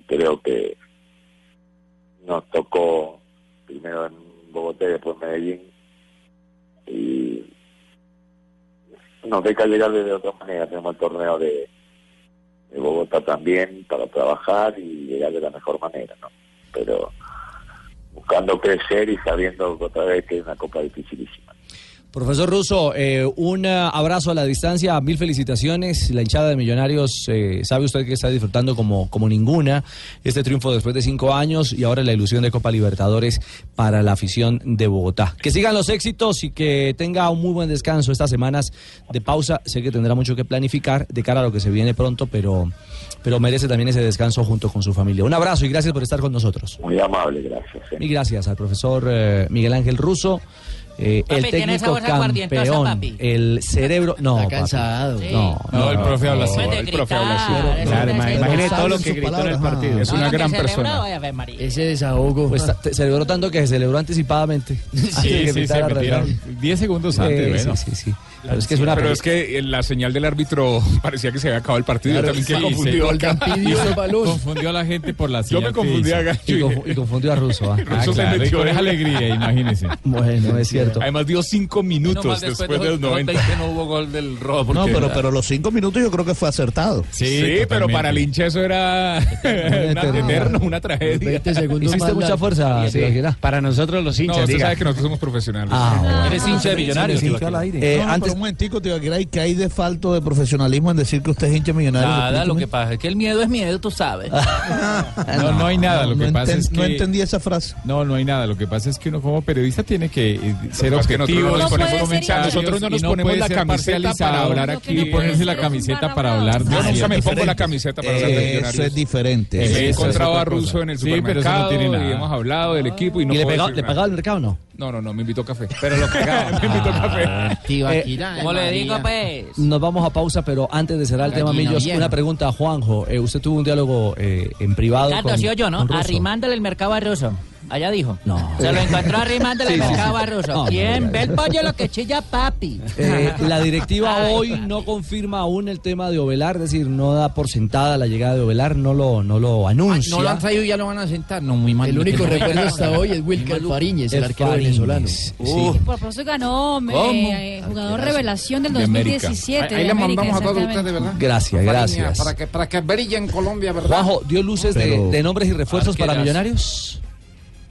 Speaker 16: Creo que nos tocó primero en Bogotá y después en Medellín. Y nos deja llegar de otra manera. Tenemos el torneo de, de Bogotá también para trabajar y llegar de la mejor manera ¿no? pero buscando crecer y sabiendo otra vez que es una copa dificilísima
Speaker 8: Profesor Russo, eh, un eh, abrazo a la distancia, mil felicitaciones. La hinchada de Millonarios, eh, sabe usted que está disfrutando como, como ninguna este triunfo después de cinco años y ahora la ilusión de Copa Libertadores para la afición de Bogotá. Que sigan los éxitos y que tenga un muy buen descanso estas semanas de pausa. Sé que tendrá mucho que planificar de cara a lo que se viene pronto, pero, pero merece también ese descanso junto con su familia. Un abrazo y gracias por estar con nosotros.
Speaker 16: muy amable gracias ¿eh?
Speaker 8: Y gracias al profesor Miguel Ángel Russo. Eh,
Speaker 17: Papi,
Speaker 8: el técnico campeón,
Speaker 17: papi.
Speaker 8: el cerebro, no,
Speaker 9: Está
Speaker 8: papi.
Speaker 9: cansado.
Speaker 8: no,
Speaker 9: Sí.
Speaker 8: no,
Speaker 11: No, el profe habla así. El profe habla así.
Speaker 17: gritar,
Speaker 11: Claro,
Speaker 17: eso
Speaker 11: ima-
Speaker 17: es-
Speaker 11: imagine
Speaker 17: eso
Speaker 11: todo lo que gritó en el partido. Es
Speaker 17: No,
Speaker 11: una
Speaker 17: no,
Speaker 11: gran persona.
Speaker 9: Ese desahogo.
Speaker 8: Pues celebró tanto que se celebró anticipadamente.
Speaker 11: Sí, <laughs> sí,
Speaker 8: Real.
Speaker 11: 10 segundos
Speaker 8: Sí,
Speaker 11: antes,
Speaker 8: sí,
Speaker 11: bueno.
Speaker 8: sí, sí. Pero es que es una
Speaker 18: Pero
Speaker 8: peli-
Speaker 18: es que en la señal del árbitro <laughs> parecía que se había acabado el partido.
Speaker 11: Claro,
Speaker 18: Yo también
Speaker 11: sí,
Speaker 18: quedé <laughs> confundido.
Speaker 11: se-
Speaker 18: acá.
Speaker 11: Confundió a la gente por la
Speaker 18: Yo me
Speaker 11: señal que
Speaker 18: confundí
Speaker 11: hizo.
Speaker 18: acá.
Speaker 8: y, y confundió a Russo. ah. <laughs>
Speaker 11: Ah,
Speaker 18: Russo se
Speaker 11: claro, y
Speaker 18: metió
Speaker 11: con esa alegría, imagínese.
Speaker 8: Bueno, es cierto.
Speaker 18: Además dio cinco minutos
Speaker 17: mal
Speaker 18: después,
Speaker 17: de
Speaker 18: los 90.
Speaker 17: 20 no hubo gol del rojo.
Speaker 14: No, pero, pero los cinco minutos yo creo que fue acertado.
Speaker 18: Sí, pero para el hincha eso era una, eterno, una tragedia.
Speaker 9: 20 segundos
Speaker 8: Hiciste mucha fuerza,
Speaker 11: Sí. Para nosotros los
Speaker 18: No,
Speaker 11: hinchas,
Speaker 18: usted
Speaker 11: diga.
Speaker 18: sabe que nosotros somos profesionales.
Speaker 8: Ah,
Speaker 17: Eres hincha de millonarios.
Speaker 13: Se al.
Speaker 14: Eh,
Speaker 18: Eh,
Speaker 14: no, no,
Speaker 8: antes-
Speaker 14: un momentico, ¿y qué hay de falto de profesionalismo en decir que usted es hincha millonario?
Speaker 17: Nada, lo que pasa es que el miedo es miedo, tú sabes. <laughs>
Speaker 11: No, no hay nada. Lo
Speaker 14: no
Speaker 11: que pasa
Speaker 14: enten-
Speaker 11: es que.
Speaker 14: no entendí esa frase.
Speaker 11: No, no hay nada. Lo que pasa es que uno como periodista tiene que eh, ser
Speaker 18: que pasa que
Speaker 11: objetivo.
Speaker 18: no
Speaker 12: No.
Speaker 18: Nosotros no nos ponemos la camiseta para hablar aquí.
Speaker 12: que
Speaker 11: Y
Speaker 12: no
Speaker 18: Ni
Speaker 11: ponerse la camiseta para hablar
Speaker 18: Yo nunca me pongo la camiseta para hablar de
Speaker 14: Eh, eso
Speaker 18: millonarios.
Speaker 14: es diferente.
Speaker 18: Me he encontrado a Russo en el
Speaker 11: Sí, pero eso no
Speaker 18: supermercado
Speaker 11: tiene nada.
Speaker 18: y hemos hablado del equipo y no
Speaker 8: ¿Y le, pegaba al mercado no?
Speaker 18: No, no, no, me invitó a café.
Speaker 17: Pero lo cagaba. <laughs>
Speaker 18: me invitó a café.
Speaker 8: Eh,
Speaker 17: ¿Cómo le digo, pues?
Speaker 8: Nos vamos a pausa, pero antes de cerrar el tema, Millos, una pregunta a Juanjo. Eh, usted tuvo un diálogo eh, en privado
Speaker 17: Claro,
Speaker 8: con,
Speaker 17: sí o yo, ¿no? Arrimándole el mercado a Russo. Allá dijo.
Speaker 8: No.
Speaker 17: Se lo encontró arrimándole
Speaker 8: Sí,
Speaker 17: el mercado
Speaker 8: sí.
Speaker 17: a Russo.
Speaker 8: No, no,
Speaker 17: ¿Quién
Speaker 8: no,
Speaker 17: ve el pollo lo que chilla papi?
Speaker 8: Eh, la directiva <laughs>
Speaker 17: Ay,
Speaker 8: hoy no confirma aún el tema de Ovelar, es decir, no da por sentada la llegada de Ovelar, no lo, no lo anuncia.
Speaker 19: No lo han traído y ya lo van a sentar. No, muy mal.
Speaker 9: El único <laughs> recuerdo hasta hoy es Wilker Fariñez, el arquero venezolano.
Speaker 8: sí.
Speaker 12: Por eso ganó me-
Speaker 19: ¿Cómo?
Speaker 12: eh, jugador revelación del
Speaker 8: De América.
Speaker 12: 2017.
Speaker 19: Ahí le mandamos a todos ustedes, ¿verdad?
Speaker 8: Gracias, gracias.
Speaker 19: Para que, para que brille en Colombia, ¿verdad?
Speaker 8: Juanjo, ¿dio luces de- nombres y refuerzos para millonarios?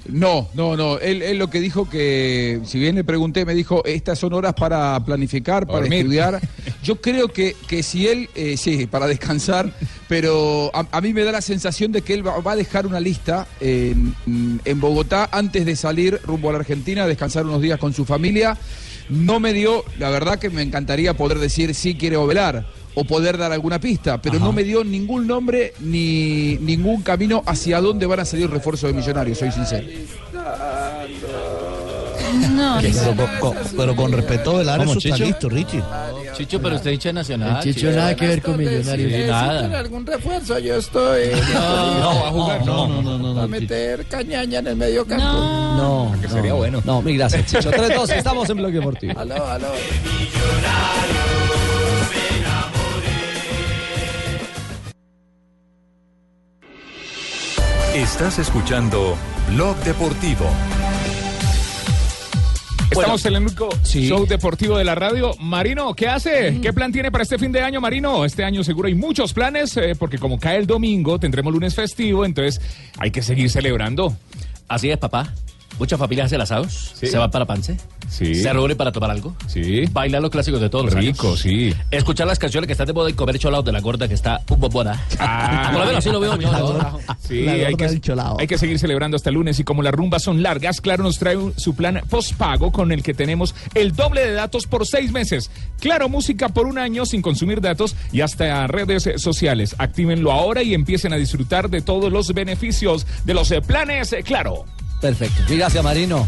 Speaker 15: No, no, no. Él, él lo que dijo que, si bien le pregunté, me dijo, estas son horas para planificar, para
Speaker 18: Dormir.
Speaker 15: estudiar. <laughs> Yo creo que, que si él, eh, sí, para descansar, pero a, a mí me da la sensación de que él va, va a dejar una lista en, en Bogotá antes de salir rumbo a la Argentina, descansar unos días con su familia. No me dio, la verdad que me encantaría poder decir si quiere ovelar o poder dar alguna pista, pero no me dio ningún nombre ni ningún camino hacia dónde van a salir refuerzos de Millonarios, soy sincero.
Speaker 12: No,
Speaker 14: pero, con, con- pero con respeto del área,
Speaker 17: ¿Cómo,
Speaker 14: eso está listo, Richie.
Speaker 17: Chicho, pero usted hincha nacional.
Speaker 9: El Chicho nada que ver con Millonarios.
Speaker 17: Sí, nada.
Speaker 19: algún refuerzo, yo estoy.
Speaker 17: No,
Speaker 18: va a jugar, no.
Speaker 8: no, no, no,
Speaker 19: a
Speaker 8: no,
Speaker 19: meter cañaña en el medio campo.
Speaker 8: No,
Speaker 18: Que sería
Speaker 8: no.
Speaker 18: bueno.
Speaker 8: No, mil gracias, Chicho. 3-2, estamos en Bloque Deportivo.
Speaker 19: Aló, aló.
Speaker 20: Estás escuchando Blog Deportivo.
Speaker 18: Estamos en el único show deportivo de la radio. Marino, ¿qué hace? ¿Qué plan tiene para este fin de año, Marino? Este año seguro hay muchos planes, eh, porque como cae el domingo, tendremos lunes festivo, entonces hay que seguir celebrando.
Speaker 17: Así es, papá. Muchas familias hacen asados,
Speaker 18: Sí.
Speaker 17: se van para Pance,
Speaker 18: Sí.
Speaker 17: se reúnen para tomar algo,
Speaker 18: Sí.
Speaker 17: bailar los clásicos de todos los
Speaker 18: Rico,
Speaker 17: años,
Speaker 18: sí.
Speaker 17: escuchar las canciones que están de moda y comer cholados de la gorda que está un bombona.
Speaker 18: Ah. <laughs>
Speaker 17: Por lo menos así lo veo.
Speaker 18: Sí,
Speaker 14: La
Speaker 18: hay que,
Speaker 14: del cholao.
Speaker 18: hay que seguir celebrando hasta el lunes y como las rumbas son largas, Claro nos trae un- su plan postpago con el que tenemos el doble de datos por seis meses. Claro, música por un año sin consumir datos y hasta redes sociales. Actívenlo ahora y empiecen a disfrutar de todos los beneficios de los planes Claro.
Speaker 8: Perfecto. Gracias, Marino.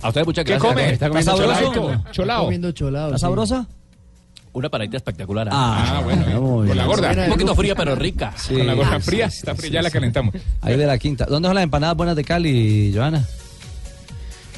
Speaker 17: A ustedes muchas
Speaker 18: ¿Qué
Speaker 17: gracias.
Speaker 18: come?
Speaker 17: Está
Speaker 18: ¿Está
Speaker 17: comiendo
Speaker 18: sabroso?
Speaker 17: cholao.
Speaker 18: Cholao.
Speaker 9: Comiendo cholado.
Speaker 8: ¿Está
Speaker 9: sí.
Speaker 8: sabrosa?
Speaker 17: Una paradita espectacular.
Speaker 18: Ah, bueno, eh, con
Speaker 8: bien.
Speaker 18: la gorda.
Speaker 17: Un poquito fría, pero rica.
Speaker 8: Sí.
Speaker 18: Con la gorda
Speaker 8: Ah,
Speaker 18: fría,
Speaker 8: sí,
Speaker 18: está fría,
Speaker 8: sí,
Speaker 18: ya la calentamos.
Speaker 8: Ahí de la quinta. ¿Dónde son las empanadas buenas de Cali, Joana?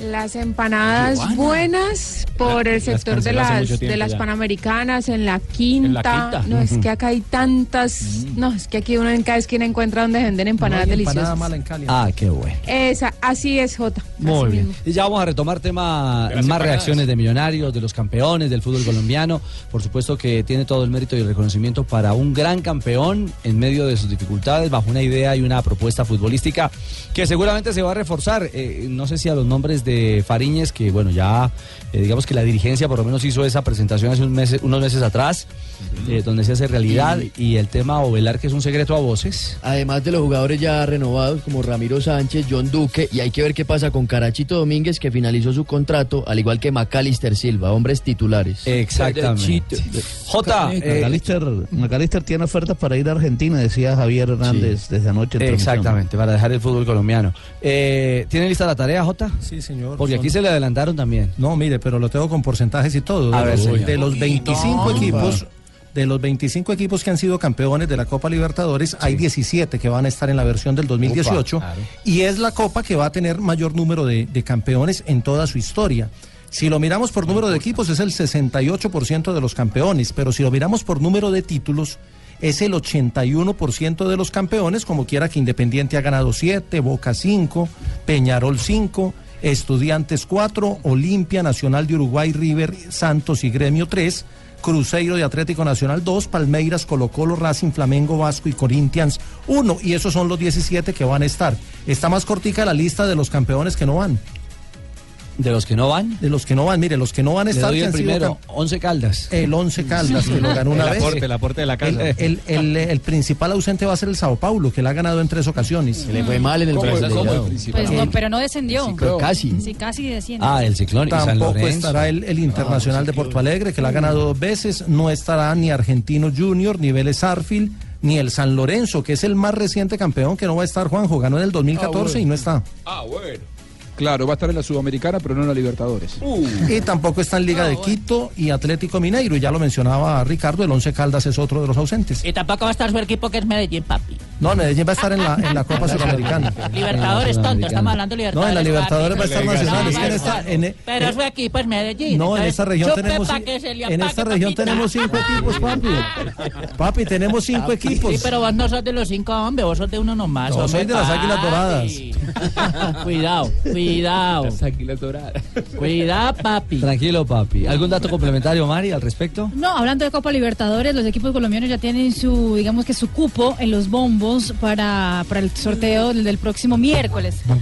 Speaker 21: Las empanadas buenas por el
Speaker 8: Las
Speaker 21: sector de las,
Speaker 8: tiempo
Speaker 21: de las
Speaker 8: ya.
Speaker 21: panamericanas, en la quinta.
Speaker 17: ¿En la quinta?
Speaker 21: No, es que acá hay tantas. No, es que aquí uno en cada esquina encuentra donde venden empanadas
Speaker 13: No hay empanada
Speaker 21: deliciosas.
Speaker 13: mala en Cali.
Speaker 8: Ah, qué bueno.
Speaker 21: Esa, así es, Jota.
Speaker 8: Muy bien.
Speaker 21: mismo.
Speaker 8: Y ya vamos a retomar tema,
Speaker 18: De
Speaker 8: más reacciones de millonarios, de los campeones del fútbol colombiano. Por supuesto que tiene todo el mérito y el reconocimiento para un gran campeón en medio de sus dificultades, bajo una idea y una propuesta futbolística que seguramente se va a reforzar. Eh, no sé si a los nombres de Fariñez, que bueno, ya eh, digamos que la dirigencia por lo menos hizo esa presentación hace un mes- unos meses atrás, eh, donde se hace realidad, y, el tema Ovelar, que es un secreto a voces.
Speaker 9: Además de los jugadores ya renovados como Ramiro Sánchez, John Duque, y hay que ver qué pasa con Carachito Domínguez, que finalizó su contrato, al igual que Macalister Silva, hombres titulares.
Speaker 8: Exactamente. J. eh,
Speaker 14: Macalister, Macalister tiene ofertas para ir a Argentina, decía Javier Hernández desde anoche.
Speaker 8: Exactamente, para dejar el fútbol colombiano. Eh, ¿Tiene lista la tarea, Jota?
Speaker 13: Sí, señor.
Speaker 8: Porque
Speaker 13: Son-
Speaker 8: aquí se le adelantaron también.
Speaker 13: No, mire, pero lo tengo con porcentajes y todo.
Speaker 8: A
Speaker 13: De
Speaker 8: ver,
Speaker 13: los,
Speaker 8: señor.
Speaker 13: de los 25
Speaker 8: no,
Speaker 13: equipos, de los 25 equipos que han sido campeones de la Copa Libertadores, hay 17 que van a estar en la versión del 2018
Speaker 8: Upa, claro.
Speaker 13: y es la copa que va a tener mayor número de, de campeones en toda su historia. Si lo miramos por número de equipos es el 68% de los campeones, pero si lo miramos por número de títulos es el 81% de los campeones, como quiera que Independiente ha ganado 7, Boca 5, Peñarol 5, Estudiantes 4, Olimpia, Nacional de Uruguay, River, Santos y Gremio 3, Cruzeiro de Atlético Nacional 2, Palmeiras, Colo Colo, Racing, Flamengo, Vasco y Corinthians 1. Y esos son los 17 que van a estar. Está más cortica la lista de los campeones que no van.
Speaker 8: ¿De los que no van?
Speaker 13: De los que no van, mire, los que no van a
Speaker 8: Le
Speaker 13: estar...
Speaker 8: doy el primero,
Speaker 13: cam-
Speaker 8: Once Caldas.
Speaker 13: El Once Caldas, que lo ganó una
Speaker 8: El
Speaker 13: vez.
Speaker 8: aporte, el aporte de la casa.
Speaker 13: El, el- el- el principal ausente va a ser el Sao Paulo, que la ha ganado en tres ocasiones.
Speaker 9: le fue mal en el. Brasileirao.
Speaker 13: ¿Cómo el principal?
Speaker 12: Pues no, pero no descendió.
Speaker 13: Pero casi.
Speaker 12: Sí, casi desciende.
Speaker 8: Ah, el Ciclón y San
Speaker 13: Tampoco
Speaker 8: Lorenzo.
Speaker 13: estará el, el Internacional de Porto Alegre, que la ha ganado dos veces. No estará ni Argentino Junior, ni Vélez Arfield, ni el San Lorenzo, que es el más reciente campeón que no va a estar Juanjo. Ganó en el 2014 y no está.
Speaker 18: Ah, bueno.
Speaker 15: Claro, va a estar en la Sudamericana, pero no en la Libertadores.
Speaker 13: Y tampoco está en Liga de Quito y Atlético Mineiro. Y ya lo mencionaba Ricardo, el Once Caldas es otro de los ausentes.
Speaker 22: Y tampoco va a estar su equipo que es Medellín, papi.
Speaker 13: No, Medellín va a estar en la, en la Copa <laughs> Sudamericana.
Speaker 22: Libertadores, tonto, estamos hablando de
Speaker 13: No,
Speaker 22: Libertadores.
Speaker 13: en la Libertadores va a estar Nacional. Es que en esta, en, e-
Speaker 22: Pero su equipo es Medellín.
Speaker 13: no, en esta región tenemos, en esta región tenemos cinco <laughs> equipos, papi. Papi, tenemos cinco equipos.
Speaker 22: Sí, pero vos no sos de los cinco hombres, vos sos de uno nomás.
Speaker 13: No,
Speaker 22: hombre,
Speaker 13: soy de las Águilas. Doradas. <laughs>
Speaker 22: cuidado, cuidado.
Speaker 17: Las águilas doradas.
Speaker 22: Cuidado, papi.
Speaker 8: Tranquilo, papi. ¿Algún dato complementario, Mari, al respecto?
Speaker 12: No, hablando de Copa Libertadores, los equipos colombianos ya tienen su, digamos que su cupo en los bombos para, para el sorteo del, del próximo miércoles.
Speaker 13: No,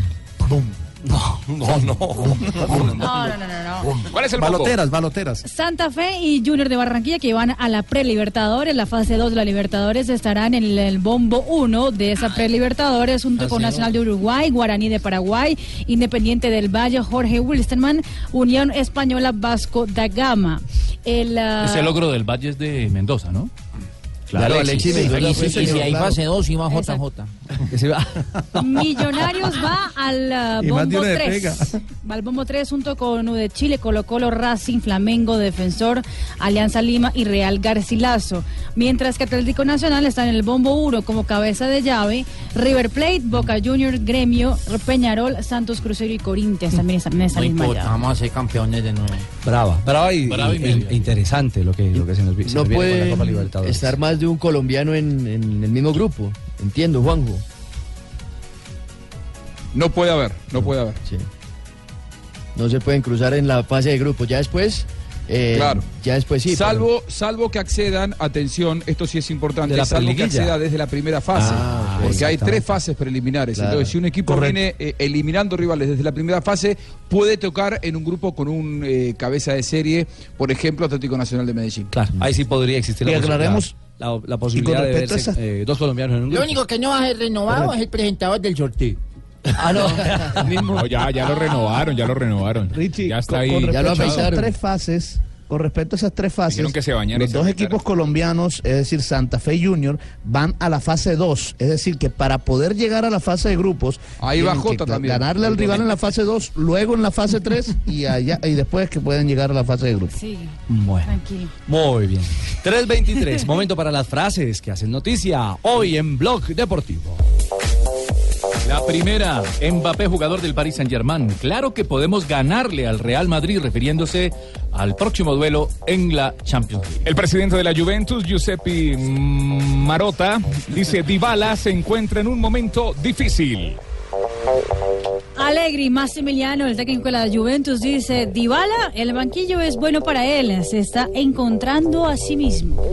Speaker 13: no, no.
Speaker 12: No, no, no, no, no.
Speaker 18: ¿Cuál es el
Speaker 13: Baloteras, baloteras.
Speaker 12: Santa Fe y Junior de Barranquilla que van a la pre-Libertadores, la fase 2 de la Libertadores estarán en el, el bombo 1 de esa pre-Libertadores junto con Nacional de Uruguay, Guaraní de Paraguay, Independiente del Valle, Jorge Wilstermann, Unión Española Vasco da Gama. El, ah,
Speaker 17: Ese logro del Valle es de Mendoza, ¿no?
Speaker 9: Claro, Alexis Mendoza
Speaker 17: Y si- y si hay
Speaker 9: claro.
Speaker 17: fase 2 iba. JJ.
Speaker 12: Millonarios va al <laughs>
Speaker 17: de
Speaker 12: bombo
Speaker 17: una de
Speaker 12: 3.
Speaker 17: pega.
Speaker 12: Va al bombo 3 junto con U de Chile, Colo Colo, Racing, Flamengo, Defensor, Alianza Lima y Real Garcilaso. Mientras que Atlético Nacional está en el bombo 1 como cabeza de llave. River Plate, Boca Juniors, Gremio, Peñarol, Santos Crucero y Corinthians también están en esa
Speaker 17: No
Speaker 12: misma
Speaker 17: importa,
Speaker 12: llave.
Speaker 17: vamos a ser campeones de nuevo.
Speaker 8: Brava, brava y,
Speaker 17: Brava y
Speaker 8: y-
Speaker 17: media.
Speaker 8: interesante lo que, lo que se nos, se
Speaker 9: No
Speaker 8: nos viene con la
Speaker 9: puede
Speaker 8: Copa Libertadores.
Speaker 9: estar más de un colombiano en, en el mismo grupo. Entiendo, Juanjo.
Speaker 15: No puede haber, no puede haber.
Speaker 9: No se pueden cruzar en la fase de grupos. Ya después. eh,
Speaker 15: Claro.
Speaker 9: Ya después sí.
Speaker 15: Salvo, salvo que accedan, atención, esto sí es importante,
Speaker 9: De la
Speaker 15: salvo que acceda desde la primera fase.
Speaker 9: Ah,
Speaker 15: porque hay tres fases preliminares.
Speaker 9: Claro.
Speaker 15: Entonces, si un equipo
Speaker 9: Correcto.
Speaker 15: viene eh, eliminando rivales desde la primera fase, puede tocar en un grupo con un eh, cabeza de serie, por ejemplo, Atlético Nacional de Medellín.
Speaker 8: Claro, ahí sí podría existir la
Speaker 15: Y aclaremos-
Speaker 8: la, la posibilidad de verse
Speaker 15: esas-
Speaker 8: eh, dos colombianos en un
Speaker 22: Lo
Speaker 8: grupo.
Speaker 22: único que no va a ser renovado es el presentador del sorteo.
Speaker 8: Ah, no. <laughs>
Speaker 18: No, ya, ya lo renovaron, ya lo renovaron. ya está
Speaker 14: Con-
Speaker 18: ahí.
Speaker 14: Con respecto a esas tres fases, con respecto a esas tres fases,
Speaker 18: que se
Speaker 14: los dos equipos colombianos, es decir, Santa Fe y Junior, van a la fase 2. Es decir, que para poder llegar a la fase de grupos,
Speaker 15: Ahí va Jota
Speaker 14: que
Speaker 15: también.
Speaker 14: ganarle al rival en la fase 2, luego en la fase 3 y allá y después que pueden llegar a la fase de grupos.
Speaker 12: Sí,
Speaker 8: Bueno.
Speaker 12: tranquilo.
Speaker 8: Muy bien. 3.23, momento para las frases que hacen noticia hoy en Blog Deportivo.
Speaker 17: La primera, Mbappé, jugador del Paris Saint-Germain. Claro que podemos ganarle al Real Madrid, refiriéndose al próximo duelo en la Champions League.
Speaker 18: El presidente de la Juventus, Giuseppe Marotta, dice, Dybala se encuentra en un momento difícil.
Speaker 12: Allegri, Massimiliano, el técnico de la Juventus, dice, Dybala, el banquillo es bueno para él, se está encontrando a sí mismo.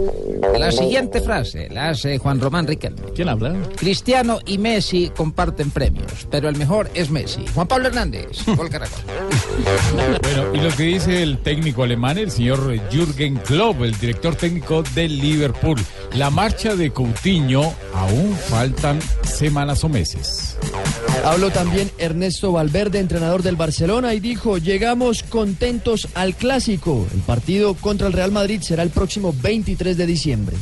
Speaker 19: La siguiente frase la hace Juan Román Riquelme.
Speaker 17: ¿Quién habla?
Speaker 19: Cristiano y Messi comparten premios, pero el mejor es Messi. Juan Pablo Hernández, <laughs> Gol Caracol.
Speaker 23: Bueno, y lo que dice el técnico alemán, el señor Jürgen Klopp, el director técnico del Liverpool. La marcha de Coutinho aún faltan semanas o meses.
Speaker 9: Habló también Ernesto Valverde, entrenador del Barcelona, y dijo, llegamos contentos al clásico. El partido contra el Real Madrid será el próximo 23 de diciembre.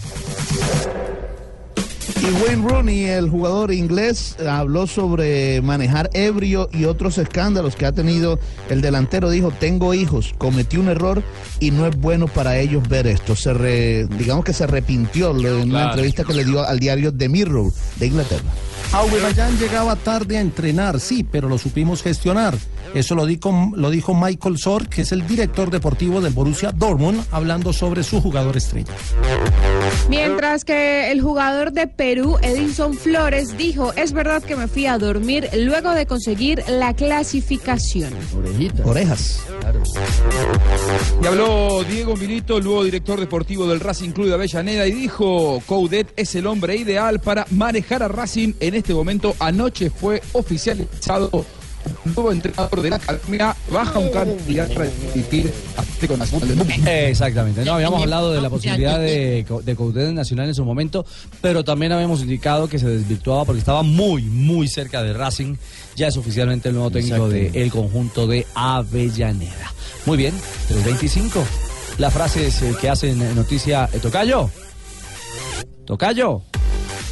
Speaker 14: Y Wayne Rooney, el jugador inglés, habló sobre manejar ebrio y otros escándalos que ha tenido el delantero. Dijo, tengo hijos, cometí un error y no es bueno para ellos ver esto. Se re- digamos que se arrepintió en una
Speaker 13: Claro.
Speaker 14: entrevista que le dio al diario The Mirror de Inglaterra.
Speaker 13: Aubameyang llegaba tarde a entrenar, sí, pero lo supimos gestionar. Eso lo dijo, lo dijo Michael Sor, que es el director deportivo del Borussia Dortmund, hablando sobre su jugador estrella.
Speaker 21: Mientras que el jugador de Perú, Edinson Flores, dijo, es verdad que me fui a dormir luego de conseguir la clasificación.
Speaker 14: Orejas.
Speaker 15: Y habló Diego Milito, el nuevo director deportivo del Racing Club de Avellaneda, y dijo, Coudet es el hombre ideal para manejar a Racing en este momento. Anoche fue oficializado nuevo entrenador de la academia, baja un candidato para dirigir a Atlético Nacional del Mundo.
Speaker 8: Exactamente. No, habíamos hablado de la posibilidad de, de Coudet en Nacional en su momento, pero también habíamos indicado que se desvirtuaba porque estaba muy, muy cerca de Racing. Ya es oficialmente el nuevo técnico del conjunto de Avellaneda. Muy bien, 325. Las frases eh, que hacen noticia. eh, Tocayo. Tocayo.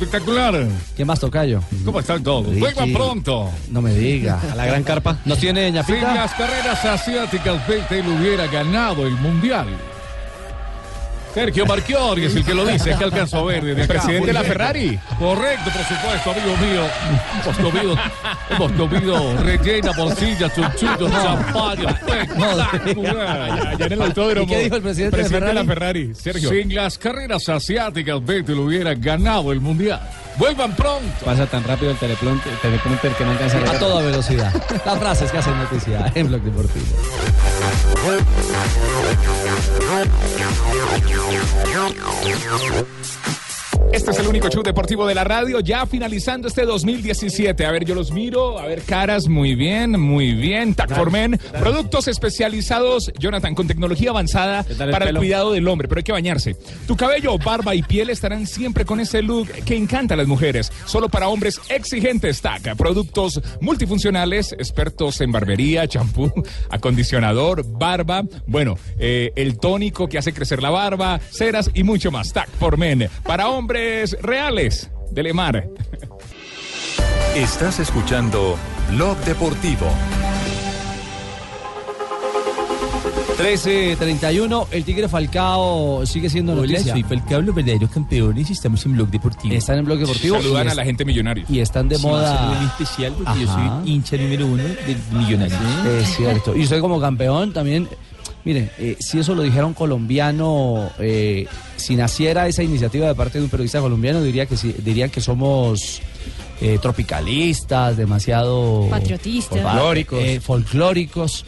Speaker 18: Espectacular.
Speaker 8: ¿Qué más, Tocayo?
Speaker 18: ¿Cómo están todos? Vuelvan pronto.
Speaker 8: No me diga.
Speaker 18: A la gran carpa.
Speaker 8: ¿Nos tiene
Speaker 18: Sin
Speaker 8: ñapita?
Speaker 18: las carreras asiáticas, Vettel hubiera ganado el mundial. Sergio Marchiori es el que lo dice, que alcanzó a ver desde El acá. presidente de la. Ferrari. Correcto, por supuesto, amigo mío. Hemos comido, hemos comido rellena, bolsilla, chuchuchos, champaña, espectacular. <laughs>
Speaker 8: Allá en el autódromo. ¿Y qué dijo el presidente de
Speaker 18: Presidente
Speaker 8: Ferrari?
Speaker 18: la Ferrari, Sergio. Sin las carreras asiáticas, Vettel hubiera ganado el mundial. Vuelvan pronto.
Speaker 11: Pasa tan rápido el teleprompter, el teleprompter que no alcanza
Speaker 8: A toda velocidad. Las frases que hacen noticia en Blog Deportivo. Thank you.
Speaker 18: Este es el único show deportivo de la radio, ya finalizando este 2017. A ver, yo los miro, a ver, caras, muy bien, muy bien. Tacformen, productos especializados, Jonathan, con tecnología avanzada
Speaker 11: el
Speaker 18: para el
Speaker 11: pelo?
Speaker 18: cuidado del hombre, pero hay que bañarse. Tu cabello, barba y piel estarán siempre con ese look que encanta a las mujeres. Solo para hombres exigentes, TAC. Productos multifuncionales, expertos en barbería, champú, <laughs> acondicionador, barba, bueno, eh, el tónico que hace crecer la barba, ceras y mucho más. TAC for Men. Para hombres reales de Lemar.
Speaker 20: Estás escuchando Blog Deportivo.
Speaker 8: 13.31, el Tigre Falcao sigue siendo
Speaker 22: Hola,
Speaker 8: noticia.
Speaker 22: soy Falcao, los verdaderos campeones y estamos en Blog Deportivo.
Speaker 8: Están en Blog Deportivo.
Speaker 18: Saludan a la gente millonaria.
Speaker 8: Y están de
Speaker 22: Sí,
Speaker 8: moda.
Speaker 22: muy especial porque yo soy hincha número uno del Millonarios.
Speaker 8: Es cierto. Y usted como campeón también, mire, eh, si eso lo dijera un colombiano, eh, si naciera esa iniciativa de parte de un periodista colombiano, diría que sí, dirían que somos eh, tropicalistas, demasiado
Speaker 12: Patriotistas.
Speaker 8: folclóricos. eh, folclóricos.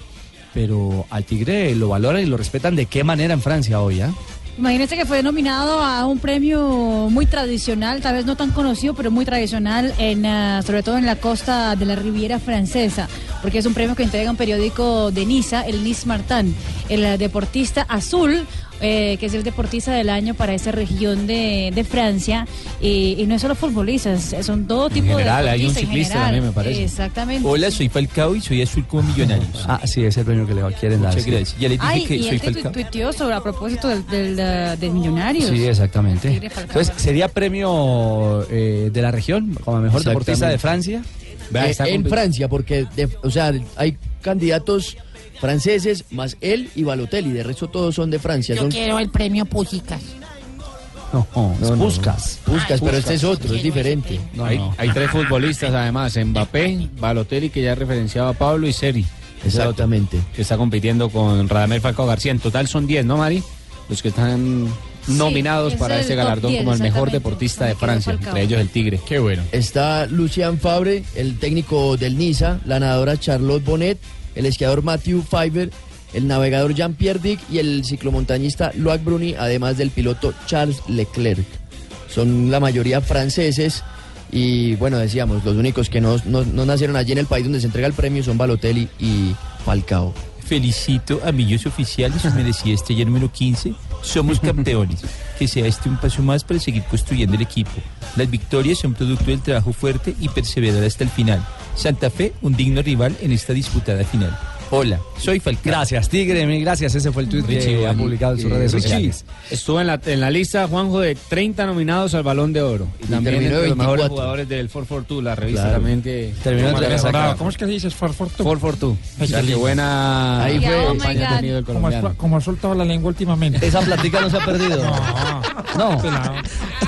Speaker 8: Pero al Tigre lo valoran y lo respetan de qué manera en Francia hoy, ¿ah?
Speaker 12: Imagínense que fue nominado a un premio muy tradicional, tal vez no tan conocido, pero muy tradicional, en, ah, sobre todo en la costa de la Riviera Francesa, porque es un premio que entrega un periódico de Niza, el Nice Martin, el ah, deportista azul. eh, que es el deportista del año para esa región de, de Francia y, y no es solo futbolistas, son todo tipo
Speaker 22: general,
Speaker 12: de
Speaker 22: hay un
Speaker 12: deportistas en
Speaker 22: ciclista
Speaker 12: general.
Speaker 22: también, me parece.
Speaker 12: Exactamente.
Speaker 22: Hola, soy Falcao y soy azul como Millonarios.
Speaker 8: Ah, sí, es el premio que le quieren dar.
Speaker 22: Muchas
Speaker 8: sí.
Speaker 22: gracias. Ya les dije
Speaker 12: Ay,
Speaker 22: que
Speaker 12: y
Speaker 22: soy
Speaker 12: él te tu-
Speaker 22: Falcao.
Speaker 12: tuiteó sobre a propósito del, del, ah, del Millonarios.
Speaker 8: Sí, exactamente. Entonces, ¿sería premio eh, de la región como mejor deportista de Francia?
Speaker 9: Eh, en Francia, porque, de- o sea, hay candidatos franceses más él y Balotelli. De resto, todos son de Francia.
Speaker 24: Yo
Speaker 9: son
Speaker 24: quiero el premio Pújicas.
Speaker 8: No,
Speaker 9: No, no,
Speaker 8: Puskas.
Speaker 9: Puskas, pero este es otro, es diferente.
Speaker 11: hay, hay tres futbolistas además, Mbappé, Balotelli, que ya referenciaba a Pablo, y Seri.
Speaker 9: Exactamente.
Speaker 11: Que está compitiendo con Radamel Falcao García. En total son 10, ¿no, Mari? Los que están nominados
Speaker 9: es
Speaker 11: para este galardón
Speaker 9: 10,
Speaker 11: como el mejor deportista de Francia, entre ellos el Tigre.
Speaker 18: Qué bueno.
Speaker 9: Está Lucian Fabre, el técnico del Niza, la nadadora Charlotte Bonnet, el esquiador Matthew Fiber, el navegador Jean-Pierre Dick y el ciclomontañista Loic Bruni, además del piloto Charles Leclerc. Son la mayoría franceses y, bueno, decíamos, los únicos que no, no- no nacieron allí en el país donde se entrega el premio son Balotelli y Falcao.
Speaker 22: Felicito a millos oficiales, merecía este número 15. Somos <laughs> campeones. Que sea este un paso más para seguir construyendo el equipo. Las victorias son producto del trabajo fuerte y perseverar hasta el final. Santa Fe, un digno rival en esta disputada final. Hola, soy Falcao.
Speaker 8: Gracias, Tigre, mil gracias. Ese fue el tuit que ha publicado en sus
Speaker 11: eh,
Speaker 8: redes
Speaker 11: Richie,
Speaker 8: sociales.
Speaker 11: Estuvo en la, en la lista, Juanjo, de 30 nominados al Balón de Oro. Y,
Speaker 9: Y
Speaker 11: también entre los mejores
Speaker 9: 24.
Speaker 11: jugadores del 442, la revista
Speaker 9: Claro.
Speaker 11: también que...
Speaker 8: Terminó entre.
Speaker 1: ¿Cómo es que dices 442?
Speaker 11: 442. O sea, qué
Speaker 1: qué
Speaker 11: buena
Speaker 9: Ahí
Speaker 12: fue-
Speaker 11: campaña ha tenido el colombiano.
Speaker 1: como has soltado la lengua últimamente.
Speaker 8: Esa platica no se ha <laughs> perdido.
Speaker 1: No,
Speaker 8: No.
Speaker 1: pelado.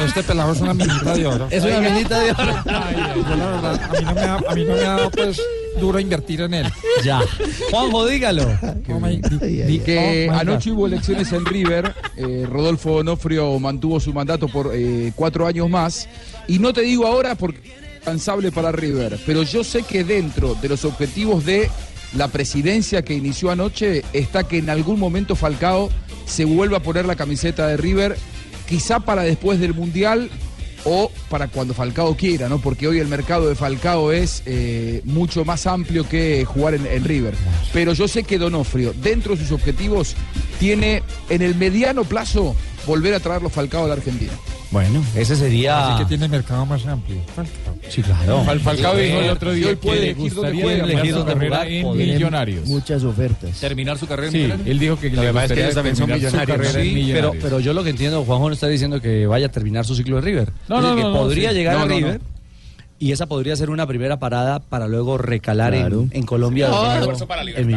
Speaker 1: Este pelado es una minita de oro.
Speaker 8: Es una minita de oro.
Speaker 1: Ay, yo la verdad, a mí no me ha, a mí no me ha dado pues duro invertir en él. <laughs>
Speaker 8: Ya. Juanjo, dígalo.
Speaker 1: Oh my- di- di-
Speaker 15: que
Speaker 1: oh
Speaker 15: anoche hubo elecciones en River, eh, Rodolfo Onofrio mantuvo su mandato por eh, cuatro años más, y no te digo ahora porque es incansable para River, pero yo sé que dentro de los objetivos de la presidencia que inició anoche está que en algún momento Falcao se vuelva a poner la camiseta de River, quizá para después del Mundial o para cuando Falcao quiera, ¿no? Porque hoy el mercado de Falcao es eh, mucho más amplio que jugar en, River. Pero yo sé que Donofrio, dentro de sus objetivos, tiene en el mediano plazo volver a traerlo Falcao a la Argentina.
Speaker 8: Bueno, ese sería.
Speaker 23: Así que tiene mercado más amplio.
Speaker 8: Sí, claro.
Speaker 23: Fal- Falcao dijo el otro día
Speaker 15: Hoy puede
Speaker 23: que le
Speaker 15: elegir
Speaker 23: gustaría
Speaker 15: juega,
Speaker 23: elegir su
Speaker 15: jugar,
Speaker 23: en Millonarios.
Speaker 9: Muchas ofertas.
Speaker 17: Terminar su carrera en
Speaker 23: Sí,
Speaker 17: Millonarios.
Speaker 23: él dijo que
Speaker 11: que pasa es que ellos también son millonarios.
Speaker 8: Sí, pero,
Speaker 23: Millonarios.
Speaker 8: pero yo lo que entiendo, Juanjo no está diciendo que vaya a terminar su ciclo de River.
Speaker 23: No, no,
Speaker 8: que
Speaker 23: no, no,
Speaker 8: podría
Speaker 23: sí.
Speaker 8: llegar
Speaker 23: No,
Speaker 8: a. River y esa podría ser una primera parada para luego recalar en, en Colombia.
Speaker 24: Todo- para.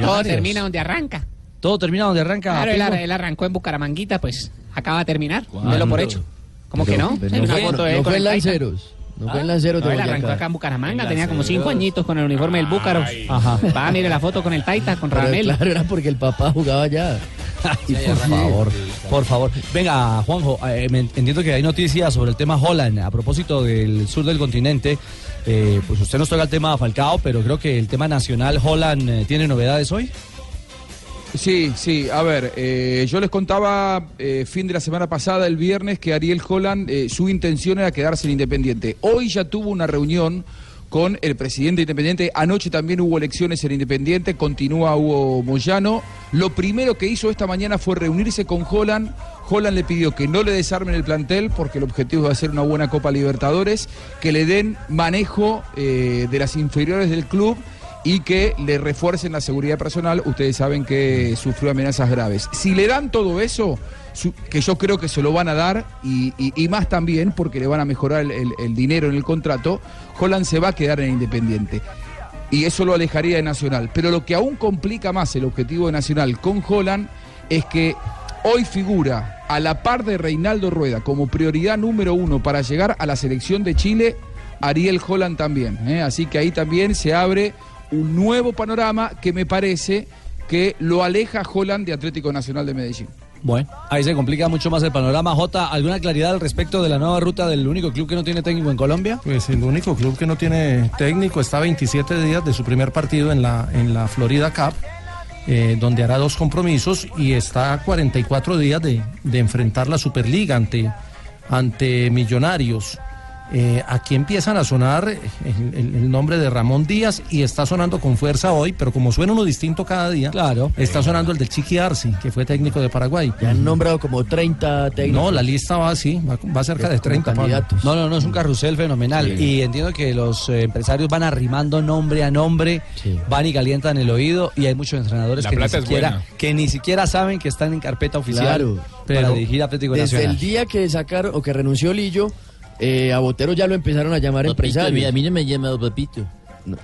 Speaker 24: Todo termina donde arranca.
Speaker 8: Todo termina donde arranca.
Speaker 24: Claro, él, arrancó en Bucaramanguita, pues acaba de terminar. Delo por hecho. ¿Cómo que no? Hay
Speaker 9: no
Speaker 24: una
Speaker 9: fue-
Speaker 24: foto de
Speaker 9: no
Speaker 24: él con
Speaker 9: fue
Speaker 24: el.
Speaker 9: Lanceros. No fue en
Speaker 24: Ah,
Speaker 9: Lanceros de
Speaker 24: arrancó acá en Bucaramanga,
Speaker 9: En
Speaker 24: tenía como cinco añitos con el uniforme del Búcaro.
Speaker 8: Ajá.
Speaker 24: Va, mire la foto con el Taita, con Ramel.
Speaker 9: claro, era porque el papá jugaba allá. <laughs>
Speaker 8: Y por favor, por favor. Venga, Juanjo, eh, me entiendo que hay noticias sobre el tema Holland. A propósito del sur del continente, eh, pues usted nos toca el tema Falcao, pero creo que el tema nacional Holland eh, tiene novedades hoy.
Speaker 15: Sí, sí, a ver, eh, yo les contaba eh, fin de la semana pasada, el viernes, que Ariel Holland, eh, su intención era quedarse en Independiente. Hoy ya tuvo una reunión con el presidente Independiente, anoche también hubo elecciones en Independiente, continúa Hugo Moyano. Lo primero que hizo esta mañana fue reunirse con Holland. Holland le pidió que no le desarmen el plantel porque el objetivo es hacer una buena Copa Libertadores, que le den manejo de las inferiores del club y que le refuercen la seguridad personal. Ustedes saben que sufrió amenazas graves. Si le dan todo eso, que yo creo que se lo van a dar, y, y- más también porque le van a mejorar el, el- el dinero en el contrato, Holland se va a quedar en Independiente. Y eso lo alejaría de Nacional. Pero lo que aún complica más el objetivo de Nacional con Holland es que hoy figura a la par de Reinaldo Rueda como prioridad número uno para llegar a la selección de Chile, Ariel Holland también. ¿eh? Así que ahí también se abre un nuevo panorama que me parece que lo aleja a Holland de Atlético Nacional de Medellín.
Speaker 8: Bueno, ahí se complica mucho más el panorama. J, ¿alguna claridad al respecto de la nueva ruta del único club que no tiene técnico en Colombia?
Speaker 13: Pues el único club que no tiene técnico está a 27 días de su primer partido en la, en la Florida Cup, eh, donde hará dos compromisos y está a 44 días de, de enfrentar la Superliga ante, ante Millonarios. Eh, aquí empiezan a sonar el, el- el nombre de Ramón Díaz y está sonando con fuerza hoy, pero como suena uno distinto cada día,
Speaker 8: claro.
Speaker 13: está sonando el del Chiqui Arce, que fue técnico de Paraguay.
Speaker 9: Ya han nombrado como 30 técnicos.
Speaker 13: No, la lista va así, va, va cerca de 30 Pablo.
Speaker 8: No, no, no, es un carrusel fenomenal.
Speaker 13: Sí.
Speaker 8: Y entiendo que los eh, empresarios van arrimando nombre a nombre, van y calientan el oído, y hay muchos entrenadores
Speaker 23: La
Speaker 8: que ni, siquiera, que ni siquiera saben que están en carpeta oficial
Speaker 9: Claro,
Speaker 8: para
Speaker 9: pero
Speaker 8: dirigir Atlético
Speaker 9: desde
Speaker 8: Nacional.
Speaker 9: el día que sacaron o que renunció Lillo, eh, a Botero ya lo empezaron a llamar empresario.
Speaker 25: a mí no me llama papito.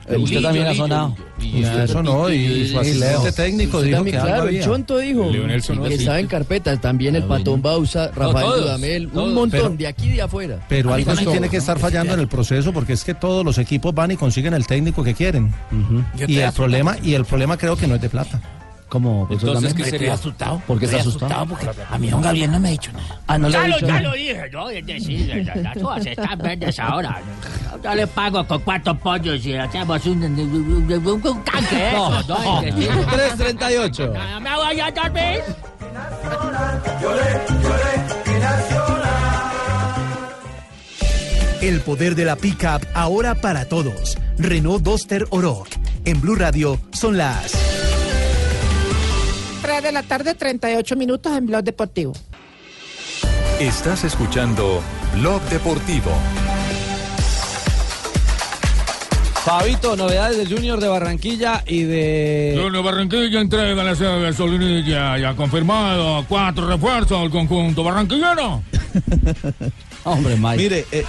Speaker 9: Eh, usted también ha sonado.
Speaker 13: Ya sonó y su asistente técnico
Speaker 9: Usted
Speaker 13: dijo
Speaker 9: también,
Speaker 13: que algo
Speaker 9: claro, el Chonto dijo
Speaker 13: Leonel sonó
Speaker 9: que estaba en carpeta. También el
Speaker 13: Ah,
Speaker 9: Patón Bausa, Rafael
Speaker 13: todos,
Speaker 9: Dudamel, un montón,
Speaker 13: Pero-
Speaker 9: de aquí y de afuera.
Speaker 13: Pero algo sí tiene
Speaker 9: no.
Speaker 13: que estar fallando en el proceso porque es que todos los equipos van y consiguen el técnico que quieren. Y el problema y el problema creo que no es de plata.
Speaker 8: ¿Cómo?
Speaker 25: Entonces, ¿qué sería? Estoy asustado.
Speaker 13: ¿Por qué está asustado?
Speaker 25: porque a mí don Gabriel no me ha dicho nada.
Speaker 8: Ah, no le
Speaker 25: ya
Speaker 8: ha
Speaker 25: lo,
Speaker 8: dicho
Speaker 25: ya lo dije, no, es decir, las cosas están verdes ahora. Yo le pago con cuatro pollos y hacemos un, un, un, un, un canque,
Speaker 8: No,
Speaker 25: eso,
Speaker 8: no.
Speaker 25: Es decir, <laughs>
Speaker 8: 338.
Speaker 25: no me voy a dormir.
Speaker 26: El poder de la pickup ahora para todos. Renault Duster Oroch. En Blue Radio son las
Speaker 24: 3 de la tarde, 38 minutos en Blog Deportivo.
Speaker 20: Estás escuchando Blog Deportivo.
Speaker 8: Fabito, novedades del Junior de Barranquilla y de...
Speaker 1: Junior Barranquilla entrega la sede de Solinilla y ha confirmado cuatro refuerzos al conjunto barranquillano. <laughs>
Speaker 8: Hombre, Mike.
Speaker 14: Mire, eh,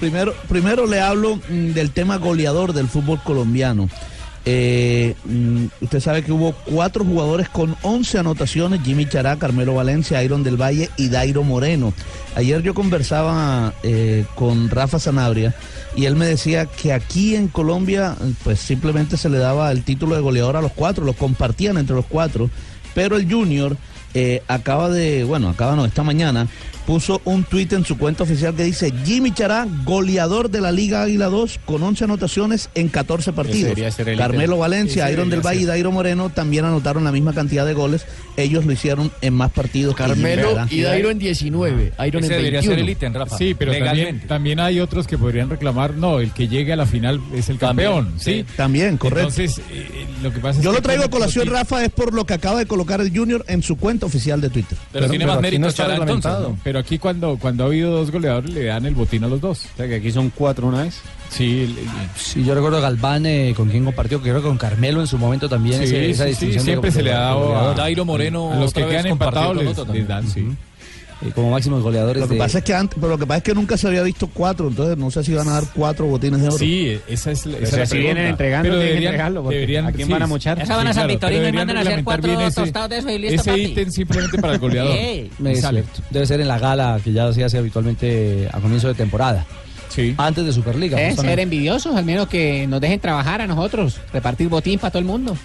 Speaker 14: primero, primero le hablo mm, del tema goleador del fútbol colombiano. Eh, mm, usted sabe que hubo cuatro jugadores con 11 anotaciones, Jimmy Chará, Carmelo Valencia, Iron del Valle y Dairo Moreno. Ayer yo conversaba eh, con Rafa Sanabria y él me decía que aquí en Colombia pues simplemente se le daba el título de goleador a los cuatro, los compartían entre los cuatro, pero el Junior eh, acaba de, bueno, acaba no, esta mañana puso un tuit en su cuenta oficial que dice Jimmy Chará, goleador de la Liga Águila 2 con 11 anotaciones en 14 partidos.
Speaker 11: debería ser el
Speaker 14: Carmelo. Valencia,
Speaker 11: Ese
Speaker 14: Iron del
Speaker 11: debería
Speaker 14: Valle y
Speaker 11: ser.
Speaker 14: Dairo Moreno también anotaron la misma cantidad de goles. Ellos lo hicieron en más partidos. que
Speaker 9: Carmelo
Speaker 14: Chará.
Speaker 9: y Dairo en 19, Iron en 21.
Speaker 23: Sí, pero también, también hay otros que podrían reclamar, no, el que llegue a la final es el campeón, ¿sí?
Speaker 14: También, correcto.
Speaker 23: Entonces, eh, lo que pasa es
Speaker 14: Yo
Speaker 23: que
Speaker 14: lo traigo a colación, Rafa, es por lo que acaba de colocar el Junior en su cuenta oficial de Twitter.
Speaker 23: Pero, tiene más mérito
Speaker 13: no está.
Speaker 23: Pero pero aquí cuando, cuando ha habido dos goleadores le dan el botín a los dos.
Speaker 11: O sea que aquí son cuatro una vez.
Speaker 23: Sí,
Speaker 8: Sí, yo recuerdo Galván eh, con quien compartió, creo que con Carmelo en su momento también.
Speaker 23: Sí,
Speaker 8: ese- esa
Speaker 23: sí, sí,
Speaker 8: distinción de
Speaker 23: siempre se le ha dado a- Dairo Moreno, a los que quedan empatados les- les
Speaker 8: también.
Speaker 23: dan, sí.
Speaker 8: Eh, como máximos goleadores
Speaker 14: Lo que
Speaker 8: de-
Speaker 14: pasa es que antes, pero lo que pasa es que nunca se había visto cuatro, entonces no sé si van a dar cuatro botines de oro.
Speaker 23: Sí, esa es, la- esa
Speaker 14: Pero
Speaker 23: es
Speaker 14: si
Speaker 23: la
Speaker 14: así
Speaker 23: pregunta.
Speaker 14: vienen entregando,
Speaker 23: Pero deberían,
Speaker 14: entregarlo, porque
Speaker 23: deberían,
Speaker 14: ¿a quién van a mochar?
Speaker 25: Esa van a San
Speaker 23: claro,
Speaker 25: Victorino y mandan a hacer cuatro
Speaker 23: bien
Speaker 25: tostados de eso y listo,
Speaker 23: Ese
Speaker 25: papi.
Speaker 23: ítem simplemente para el goleador. <laughs>
Speaker 8: Me
Speaker 23: sale.
Speaker 8: Debe ser en la gala que ya se hace habitualmente a comienzo de temporada.
Speaker 23: Sí.
Speaker 8: Antes de Superliga.
Speaker 24: Deben
Speaker 8: justamente.
Speaker 24: ser envidiosos, al menos que nos dejen trabajar a nosotros, repartir botín para todo el mundo.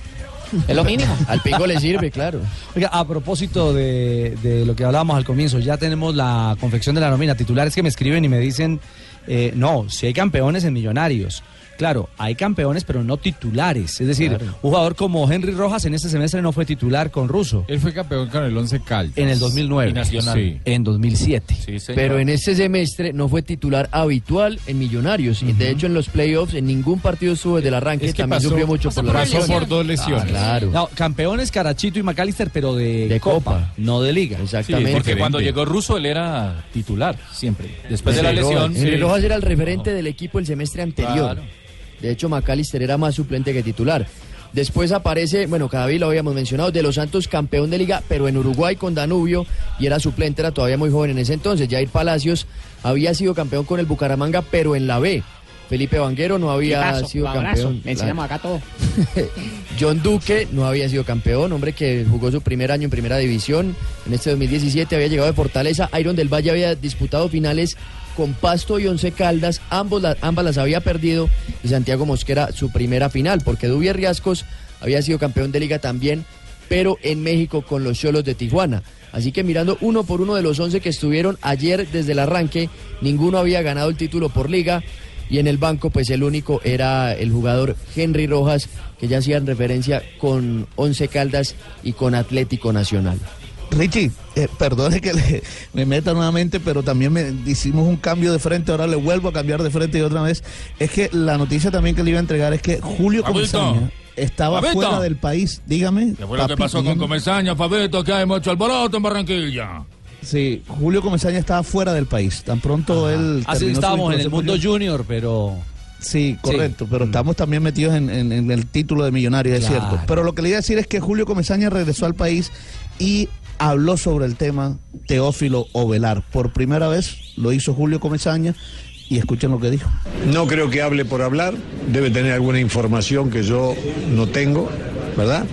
Speaker 24: Es lo mínimo.
Speaker 9: Al pingo le sirve, claro.
Speaker 8: Oiga, a propósito de, de lo que hablábamos al comienzo, ya tenemos la confección de la nómina. Titulares que me escriben y me dicen, eh, no, si hay campeones en Millonarios. Claro, hay campeones, pero no titulares. Es decir,
Speaker 23: Claro.
Speaker 8: un jugador como Henry Rojas en este semestre no fue titular con Russo.
Speaker 23: Él fue campeón con el Once Caldas.
Speaker 8: En el 2009.
Speaker 23: Y Nacional. Sí.
Speaker 8: En 2007.
Speaker 9: Pero en este semestre no fue titular habitual en Millonarios. Y de hecho en los playoffs en ningún partido estuvo desde el arranque.
Speaker 8: Es que
Speaker 9: también
Speaker 8: pasó-
Speaker 9: sufrió mucho
Speaker 8: pasó
Speaker 9: por la lesión.
Speaker 8: por dos
Speaker 23: lesiones.
Speaker 9: Ah, claro.
Speaker 8: No, campeones Carachito y McAllister, pero de,
Speaker 9: De
Speaker 8: Copa,
Speaker 9: Copa.
Speaker 8: no de Liga.
Speaker 9: Exactamente.
Speaker 17: Sí, porque cuando llegó Russo él era titular siempre. Después de la lesión.
Speaker 9: Rojas. Henry
Speaker 17: sí.
Speaker 9: Rojas era el referente del equipo el semestre anterior.
Speaker 17: Claro.
Speaker 9: De hecho, McAllister era más suplente que titular. Después aparece, bueno, cada vez lo habíamos mencionado, De Los Santos campeón de liga, pero en Uruguay con Danubio y era suplente, era todavía muy joven en ese entonces. Jair Palacios había sido campeón con el Bucaramanga, pero en la B. Felipe Vanguero no había sido
Speaker 24: abrazo.
Speaker 9: campeón.
Speaker 24: Le enseñamos acá todo. <laughs>
Speaker 9: John Duque no había sido campeón, hombre que jugó su primer año en primera división. En este 2017 había llegado de Fortaleza. Iron del Valle había disputado finales con Pasto y Once Caldas. Ambos ambas las había perdido. Y Santiago Mosquera su primera final, porque Dubier Riascos había sido campeón de liga también, pero en México con los Cholos de Tijuana. Así que mirando uno por uno de los 11 que estuvieron ayer desde el arranque, ninguno había ganado el título por liga. Y en el banco, pues el único era el jugador Henry Rojas, que ya hacían referencia con Once Caldas y con Atlético Nacional.
Speaker 14: Richie, eh, perdone que le- me meta nuevamente, pero también me, hicimos un cambio de frente, ahora le vuelvo a cambiar de frente y otra vez. Es que la noticia también que le iba a entregar es que Julio. Comesaña estaba
Speaker 27: Fabito.
Speaker 14: fuera del país. Dígame.
Speaker 27: ¿Qué fue lo que pasó con. Comesaña, Fabito? Que hay mucho alboroto en Barranquilla.
Speaker 14: Sí, Julio Comesaña estaba fuera del país. Tan pronto él.
Speaker 8: Así
Speaker 14: su
Speaker 8: estábamos en el mundo junior, pero...
Speaker 14: Sí, correcto, pero estamos también metidos en, en- en el título de millonario, es cierto. Pero lo que le iba a decir es que Julio Comesaña regresó al país y habló sobre el tema Teófilo Ovelar. Por primera vez lo hizo Julio Comesaña y escuchen lo que dijo.
Speaker 28: No creo que hable por hablar, debe tener alguna información que yo no tengo, ¿verdad?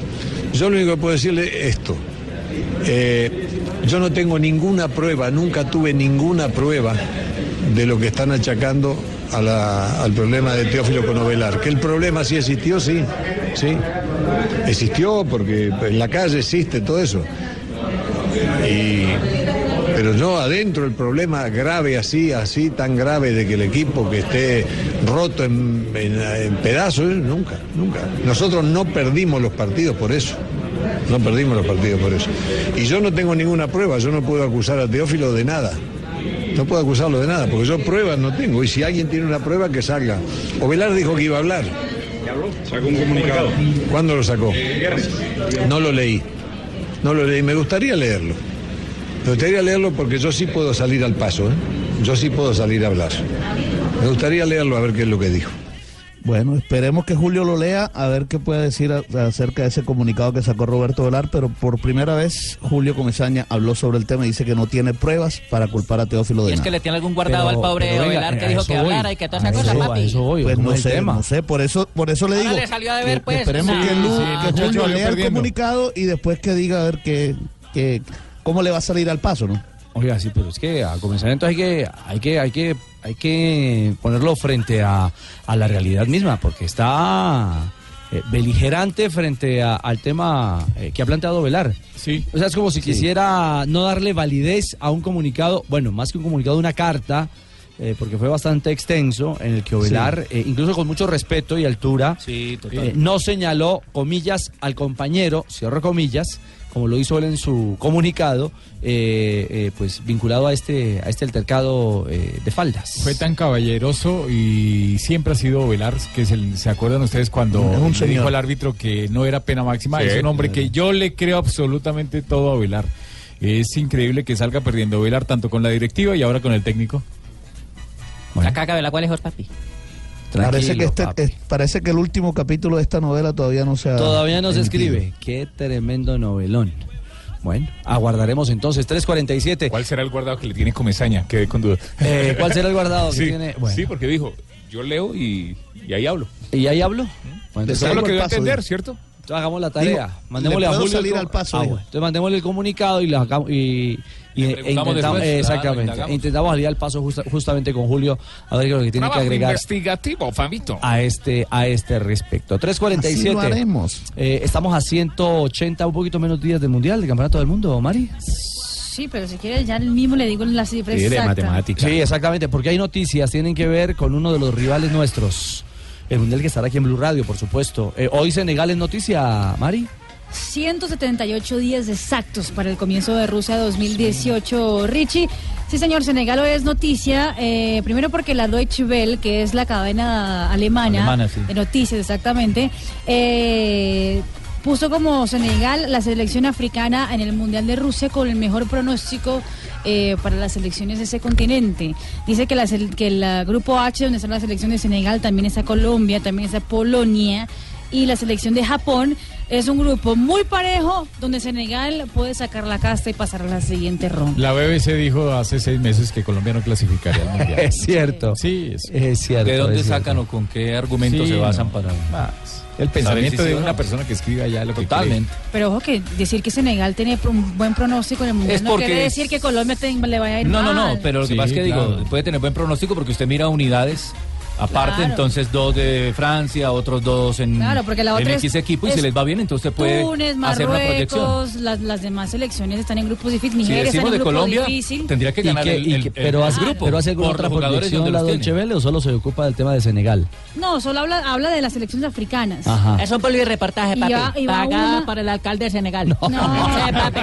Speaker 28: Yo lo único que puedo decirle es esto. Eh, yo no tengo ninguna prueba, nunca tuve ninguna prueba de lo que están achacando a al problema de Teófilo con Ovelar. Que el problema sí existió, sí, sí. Existió porque en la calle existe todo eso. Y, pero no adentro el problema grave así, así tan grave de que el equipo que esté roto en, en- en pedazos, nunca, nunca. Nosotros no perdimos los partidos por eso. No perdimos los partidos por eso. Y yo no tengo ninguna prueba, yo no puedo acusar a Teófilo de nada. No puedo acusarlo de nada, porque yo pruebas no tengo. Y si alguien tiene una prueba, que salga. Ovelar dijo que iba a hablar.
Speaker 27: Sacó un comunicado.
Speaker 28: ¿Cuándo lo sacó? No lo leí. No lo leí. Me gustaría leerlo. Me gustaría leerlo porque yo sí puedo salir al paso. ¿eh? Yo sí puedo salir a hablar. Me gustaría leerlo a ver qué es lo que dijo.
Speaker 14: Bueno, esperemos que Julio lo lea, a ver qué puede decir acerca de ese comunicado que sacó Roberto Velar, pero por primera vez Julio Comesaña habló sobre el tema y dice que no tiene pruebas para culpar a Teófilo de
Speaker 25: Y es
Speaker 14: nada.
Speaker 25: que le tiene algún guardado al pobre Ovelar que dijo que hablara y que todas esas cosas, papi.
Speaker 14: Pues no sé, no sé, por eso, por eso le digo.
Speaker 25: le salió a deber,
Speaker 14: que
Speaker 25: pues.
Speaker 14: esperemos
Speaker 25: Sí,
Speaker 14: que, Lu-
Speaker 25: sí,
Speaker 14: que Julio lea el comunicado y después que diga a ver qué, qué- cómo le va a salir al paso, ¿no?
Speaker 8: Oiga, sí, pero es que a comenzar entonces hay que, hay que, hay que, hay que ponerlo frente a, a la realidad misma, porque está eh, beligerante frente a- al tema eh, que ha planteado Velar.
Speaker 23: Sí.
Speaker 8: O sea, es como si quisiera no darle validez a un comunicado, bueno, más que un comunicado, una carta, eh, porque fue bastante extenso, en el que Ovelar, eh, incluso con mucho respeto y altura,
Speaker 17: Sí,
Speaker 8: eh, no señaló, comillas, al compañero, cierro comillas, como lo hizo él en su comunicado, eh, eh, pues vinculado a este, a este altercado eh, de faldas.
Speaker 23: Fue tan caballeroso y siempre ha sido Velar, que se, se acuerdan ustedes cuando
Speaker 14: Es un
Speaker 23: le
Speaker 14: señor.
Speaker 23: dijo al árbitro que no era pena máxima.
Speaker 14: Sí,
Speaker 23: es un hombre
Speaker 14: claro.
Speaker 23: que yo le creo absolutamente todo a Velar. Es increíble que salga perdiendo Velar tanto con la directiva y ahora con el técnico.
Speaker 24: La caca de la cual es
Speaker 14: Parece que, este, parece que el último capítulo de esta novela todavía no se ha
Speaker 8: Todavía no se
Speaker 14: emitido.
Speaker 8: escribe. Qué tremendo novelón. Bueno, aguardaremos entonces. 3.47.
Speaker 18: ¿Cuál será el guardado que le tiene comezaña? Quedé con duda.
Speaker 8: Eh, ¿cuál será el guardado que
Speaker 18: sí,
Speaker 8: tiene? Bueno.
Speaker 18: Sí, porque dijo, yo leo y, y ahí hablo.
Speaker 8: ¿Y ahí hablo? Bueno,
Speaker 18: Eso es lo que dio a entender,
Speaker 8: digo.
Speaker 18: ¿cierto?
Speaker 8: Entonces hagamos la tarea.
Speaker 14: Digo,
Speaker 8: mandémosle
Speaker 14: ¿le
Speaker 8: a
Speaker 14: puedo
Speaker 8: Julio.
Speaker 14: salir al paso,
Speaker 8: Ah, bueno. Entonces mandémosle el comunicado y, lo hagamos- y, y- e intentamos,
Speaker 17: después, claro,
Speaker 8: exactamente. intentamos salir al paso justa- justamente con Julio a ver qué es lo que tiene que agregar
Speaker 18: investigativo, Fabito.
Speaker 8: a este a este respecto. 3.47.
Speaker 14: Así lo haremos.
Speaker 8: Eh, estamos a 180, un poquito menos días del Mundial, del Campeonato del Mundo, Mari.
Speaker 12: Sí, pero si quieres ya mismo le digo las cifras exactas.
Speaker 8: Sí, exactamente, porque hay noticias, tienen que ver con uno de los rivales nuestros. El Mundial que estará aquí en Blue Radio, por supuesto. Eh, hoy Senegal es noticia, Mari.
Speaker 12: 178 días exactos para el comienzo de Rusia 2018. Richie, sí señor, Senegal hoy es noticia, eh, primero porque la Deutsche Welle, que es la cadena alemana,
Speaker 23: Alemana, sí.
Speaker 12: de noticias exactamente, eh, puso como Senegal la selección africana en el Mundial de Rusia con el mejor pronóstico eh, para las selecciones de ese continente. Dice que, la, que el grupo H, donde está la selección de Senegal, también está Colombia, también está Polonia y la selección de Japón. Es un grupo muy parejo donde Senegal puede sacar la casta y pasar a la siguiente ronda.
Speaker 23: La BBC dijo hace seis meses que Colombia no clasificaría al <laughs> Mundial.
Speaker 8: Es cierto.
Speaker 23: Sí, es,
Speaker 8: Es cierto.
Speaker 17: ¿De dónde
Speaker 8: cierto.
Speaker 17: sacan o con qué argumentos
Speaker 23: Sí,
Speaker 17: se basan
Speaker 23: no.
Speaker 17: para...?
Speaker 23: el pensamiento de una
Speaker 17: no?
Speaker 23: persona que escribe allá lo que
Speaker 17: Totalmente.
Speaker 12: Pero ojo que decir que Senegal tiene pro- un buen pronóstico en el Mundial
Speaker 17: Es
Speaker 12: no quiere
Speaker 17: es-
Speaker 12: decir que Colombia te- le vaya a ir
Speaker 17: No, no,
Speaker 12: mal.
Speaker 17: no, pero lo que
Speaker 23: Sí,
Speaker 17: pasa es que
Speaker 23: claro.
Speaker 17: digo, puede tener buen pronóstico porque usted mira unidades aparte,
Speaker 12: Claro.
Speaker 17: entonces dos de Francia, otros dos en,
Speaker 12: Claro, porque la otra
Speaker 17: en
Speaker 12: es-
Speaker 17: X equipo y si les va bien, entonces puede
Speaker 12: Túnez,
Speaker 17: hacer una proyección.
Speaker 12: Las, las demás selecciones están en grupos difíciles.
Speaker 17: Si
Speaker 12: Nigeria está en
Speaker 17: decimos de
Speaker 12: grupo
Speaker 17: Colombia,
Speaker 12: difícil.
Speaker 17: tendría que
Speaker 8: ¿Y
Speaker 17: ganar
Speaker 8: qué-
Speaker 17: el,
Speaker 8: y
Speaker 17: el- el-
Speaker 8: pero,
Speaker 17: el
Speaker 8: hace,
Speaker 17: grupo.
Speaker 8: pero hace alguna
Speaker 17: por
Speaker 8: otra proyección la
Speaker 17: tiene.
Speaker 8: Welle o solo se ocupa del tema de Senegal.
Speaker 12: No, solo habla, habla de las selecciones africanas.
Speaker 8: Ajá.
Speaker 25: Es un polireportaje,
Speaker 12: Y
Speaker 25: papi.
Speaker 12: va- y va
Speaker 25: pagado
Speaker 12: una-
Speaker 25: por el alcalde de Senegal.
Speaker 12: No.
Speaker 25: Sí, papi.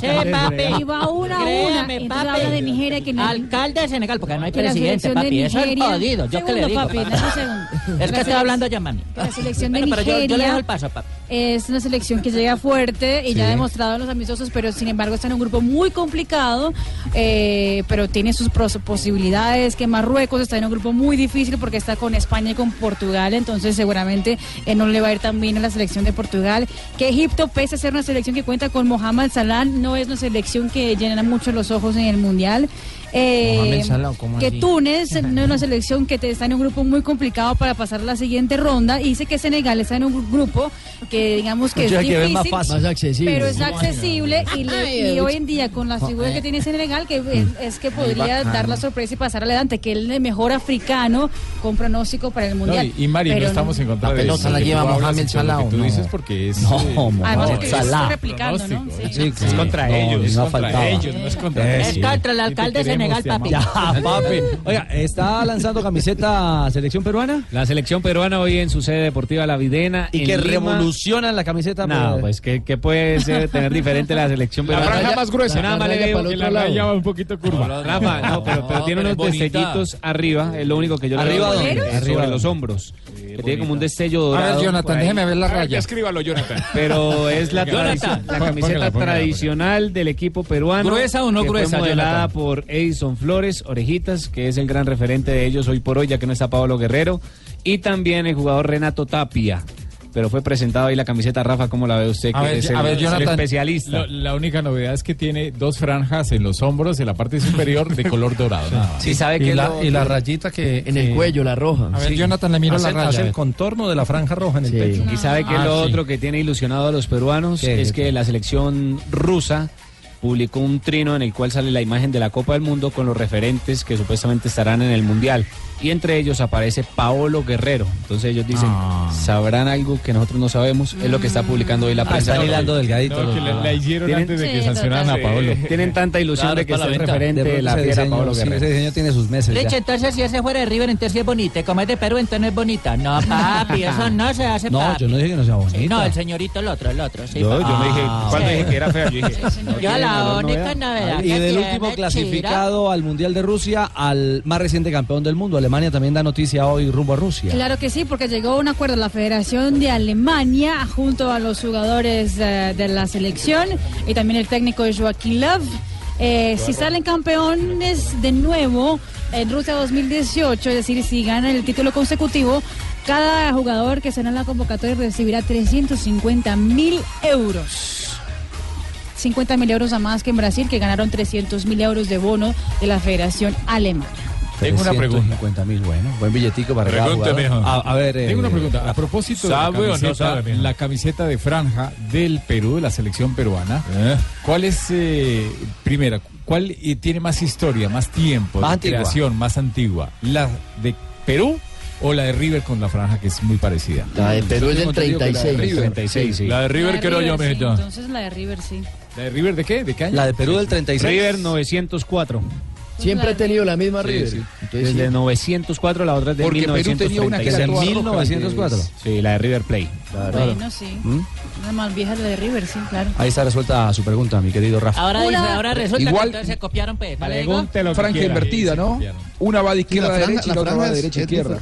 Speaker 25: Sí, <laughs> papi.
Speaker 12: Y va una a una. Entonces
Speaker 25: papi.
Speaker 12: habla de Nigeria que no
Speaker 25: Alcalde de Senegal, porque no hay
Speaker 12: que
Speaker 25: presidente, papi. Eso es jodido. Yo que le.
Speaker 12: Papi, un. <laughs>
Speaker 25: Es que estoy hablando ya, mami.
Speaker 12: que La selección de
Speaker 25: Bueno, pero yo- le dejo el paso, papi.
Speaker 12: es una selección que llega fuerte y ya ha demostrado en los amistosos, pero sin embargo está en un grupo muy complicado, eh, pero tiene sus pros- posibilidades, que Marruecos está en un grupo muy difícil porque está con España y con Portugal, entonces seguramente eh, no le va a ir tan bien a la selección de Portugal, que Egipto, pese a ser una selección que cuenta con Mohamed Salah, no es una selección que llena mucho los ojos en el Mundial. Eh,
Speaker 19: Mohamed Salah, ¿cómo
Speaker 12: que
Speaker 19: así?
Speaker 12: Túnez <laughs> no es una selección que te- está en un grupo muy complicado para pasar a la siguiente ronda y dice que Senegal está en un gru- grupo que digamos que
Speaker 9: O
Speaker 12: es
Speaker 9: sea, que es
Speaker 12: difícil,
Speaker 9: más fácil. Más accesible.
Speaker 12: pero es accesible y, le- y hoy en día con las figuras que tiene Senegal que es, es que podría dar la sorpresa y pasar adelante que es el mejor africano con pronóstico para el
Speaker 23: No,
Speaker 12: mundial.
Speaker 23: y, y Mari, no
Speaker 12: Pero
Speaker 23: estamos en contra
Speaker 19: La
Speaker 23: de
Speaker 19: pelota la
Speaker 23: que
Speaker 19: lleva Mohamed Salah,
Speaker 23: que tú
Speaker 19: ¿o no?
Speaker 23: dices porque es...
Speaker 8: No,
Speaker 23: eh,
Speaker 8: Mohamed
Speaker 12: Además, porque yo
Speaker 8: Salah.
Speaker 12: replicando, ¿no?
Speaker 23: pronóstico.
Speaker 12: Sí.
Speaker 23: Sí, es contra
Speaker 8: No,
Speaker 23: ellos, es
Speaker 8: no
Speaker 23: contra ellos, no es contra
Speaker 25: Es contra el alcalde de Senegal, papi.
Speaker 8: Ya, <laughs> papi. Oiga, ¿está lanzando camiseta selección peruana?
Speaker 11: La selección peruana hoy en su sede deportiva La Videna.
Speaker 8: Y
Speaker 11: en
Speaker 8: que
Speaker 11: Lima.
Speaker 8: revolucionan la camiseta.
Speaker 11: No, pues que, que puede ser, tener diferente la selección <laughs>
Speaker 18: La
Speaker 11: peruana.
Speaker 18: franja más gruesa.
Speaker 11: Nada más le veo que la raya
Speaker 23: va un poquito curva.
Speaker 11: Rafa, no, pero, pero tiene
Speaker 17: pero
Speaker 11: unos destellitos arriba, es lo único que yo le
Speaker 8: ¿Arriba
Speaker 11: veo.
Speaker 8: dónde? Arriba
Speaker 11: sobre los hombros. que tiene como un destello
Speaker 19: A
Speaker 11: dorado.
Speaker 19: ver, Jonathan, déjeme ver la
Speaker 18: A ver, ya
Speaker 19: raya.
Speaker 18: escríbalo, Jonathan. <laughs>
Speaker 11: Pero es la,
Speaker 17: Jonathan.
Speaker 11: la
Speaker 23: Póngala,
Speaker 11: camiseta
Speaker 23: póngala, póngala.
Speaker 11: tradicional del equipo peruano.
Speaker 17: ¿Gruesa o no
Speaker 11: que
Speaker 17: gruesa,
Speaker 11: Fue modelada
Speaker 17: Jonathan?
Speaker 11: por Edison Flores, Orejitas, que es el gran referente de ellos hoy por hoy, ya que no está Pablo Guerrero. Y también el jugador Renato Tapia. Pero fue presentado ahí la camiseta, Rafa, ¿cómo la ve usted? Que
Speaker 19: A ver,
Speaker 11: es el,
Speaker 19: a ver,
Speaker 11: el
Speaker 19: Jonathan,
Speaker 11: especialista.
Speaker 23: Lo- la única novedad es que tiene dos franjas en los hombros, en la parte superior, de color dorado. nada más.
Speaker 11: Sí, sabe
Speaker 13: Y
Speaker 11: que
Speaker 13: la,
Speaker 11: lo-
Speaker 13: y la rayita que...
Speaker 9: En el cuello, la roja.
Speaker 19: A ver, Jonathan, le miro
Speaker 13: hace,
Speaker 19: la raya.
Speaker 13: hace el contorno de la franja roja en el
Speaker 9: Sí.
Speaker 13: pecho.
Speaker 11: Y sabe que
Speaker 19: Ah,
Speaker 11: lo
Speaker 19: sí.
Speaker 11: otro que tiene ilusionado a los peruanos
Speaker 8: ¿Qué?
Speaker 11: es que la selección rusa publicó un trino en el cual sale la imagen de la Copa del Mundo con los referentes que supuestamente estarán en el Mundial. Y entre ellos aparece Paolo Guerrero. Entonces ellos dicen,
Speaker 23: Ah.
Speaker 11: ¿sabrán algo que nosotros no sabemos? Es lo que está publicando hoy la
Speaker 8: Ah,
Speaker 11: prensa.
Speaker 8: están hilando delgadito.
Speaker 23: No, que
Speaker 8: los-
Speaker 23: la, la hicieron
Speaker 11: Tienen-
Speaker 23: antes de que
Speaker 12: Sí,
Speaker 23: sancionaran a. Paolo.
Speaker 11: Tienen tanta ilusión
Speaker 17: Claro,
Speaker 11: de que
Speaker 17: es
Speaker 11: el referente
Speaker 8: de
Speaker 11: la
Speaker 8: diseño,
Speaker 11: Paolo
Speaker 8: sí,
Speaker 11: Guerrero.
Speaker 8: ese diseño tiene sus meses ya.
Speaker 25: entonces si ese fuera de River, entonces sí es bonita. Y Como es de Perú, entonces no es bonita. No, <laughs> papi, eso no se hace,
Speaker 8: No,
Speaker 25: papi.
Speaker 8: yo no dije que no sea
Speaker 25: Sí,
Speaker 8: bonita.
Speaker 25: no, el señorito, el otro, el otro. Sí,
Speaker 18: Yo, yo no dije,
Speaker 8: Ah,
Speaker 18: cuando
Speaker 25: sí.
Speaker 18: dije que era fea, yo dije,
Speaker 25: Yo la
Speaker 8: novedad.
Speaker 25: novedad
Speaker 8: Y del último clasificado al Mundial de Rusia al más reciente campeón del mundo. Alemania también da noticia hoy rumbo a Rusia.
Speaker 12: Claro que sí, porque llegó a un acuerdo la Federación de Alemania junto a los jugadores eh, de la selección y también el técnico Joaquín Love. Eh, si salen campeones de nuevo en Rusia 2018, es decir, si ganan el título consecutivo, cada jugador que será en la convocatoria recibirá 350 mil euros. 50 mil euros a más que en Brasil, que ganaron 300 mil euros de bono de la Federación Alemana.
Speaker 18: Tengo una pregunta.
Speaker 8: 50 mil, bueno, buen billetico para cada
Speaker 18: Pregúnteme.
Speaker 8: A, a ver,
Speaker 23: Tengo una
Speaker 8: eh,
Speaker 23: pregunta. A propósito de la
Speaker 18: ¿Sabe o no
Speaker 23: camiseta,
Speaker 18: sabe, mijo?
Speaker 23: la camiseta de franja del Perú, de la selección peruana, ¿cuál es, eh, primera, cuál eh, tiene más historia, más tiempo,
Speaker 8: Más
Speaker 23: de
Speaker 8: antigua.
Speaker 23: creación, más antigua? ¿La de Perú o la de River con la franja, que es muy parecida?
Speaker 9: La de Perú es del
Speaker 23: Tengo entendido que la de
Speaker 9: 36.
Speaker 23: River.
Speaker 11: 36, sí.
Speaker 18: La de River
Speaker 12: La de
Speaker 18: quiero yo,
Speaker 12: sí. Entonces la de River, sí.
Speaker 23: ¿La de River de qué? ¿De qué año?
Speaker 8: La de Perú del 36.
Speaker 11: River 904.
Speaker 9: Siempre ha tenido la misma
Speaker 11: Sí,
Speaker 9: River.
Speaker 11: sí.
Speaker 9: Entonces,
Speaker 11: Desde
Speaker 9: sí.
Speaker 11: 904, la otra es de
Speaker 15: Porque Perú
Speaker 11: 1936.
Speaker 15: tenía una que roja,
Speaker 8: 1904.
Speaker 11: Sí, la de River Play.
Speaker 12: Bueno, sí.
Speaker 8: ¿Mm?
Speaker 12: La más vieja la de River, sí, claro.
Speaker 8: Ahí está resuelta su pregunta, mi querido Rafa.
Speaker 25: Ahora, dice,
Speaker 12: Una-
Speaker 25: ahora resulta
Speaker 15: Igual-
Speaker 25: que entonces se copiaron, pues. ¿no
Speaker 15: Franja invertida, ¿no? Una va de izquierda a derecha y
Speaker 14: la
Speaker 15: otra va de derecha a
Speaker 14: es
Speaker 15: izquierda.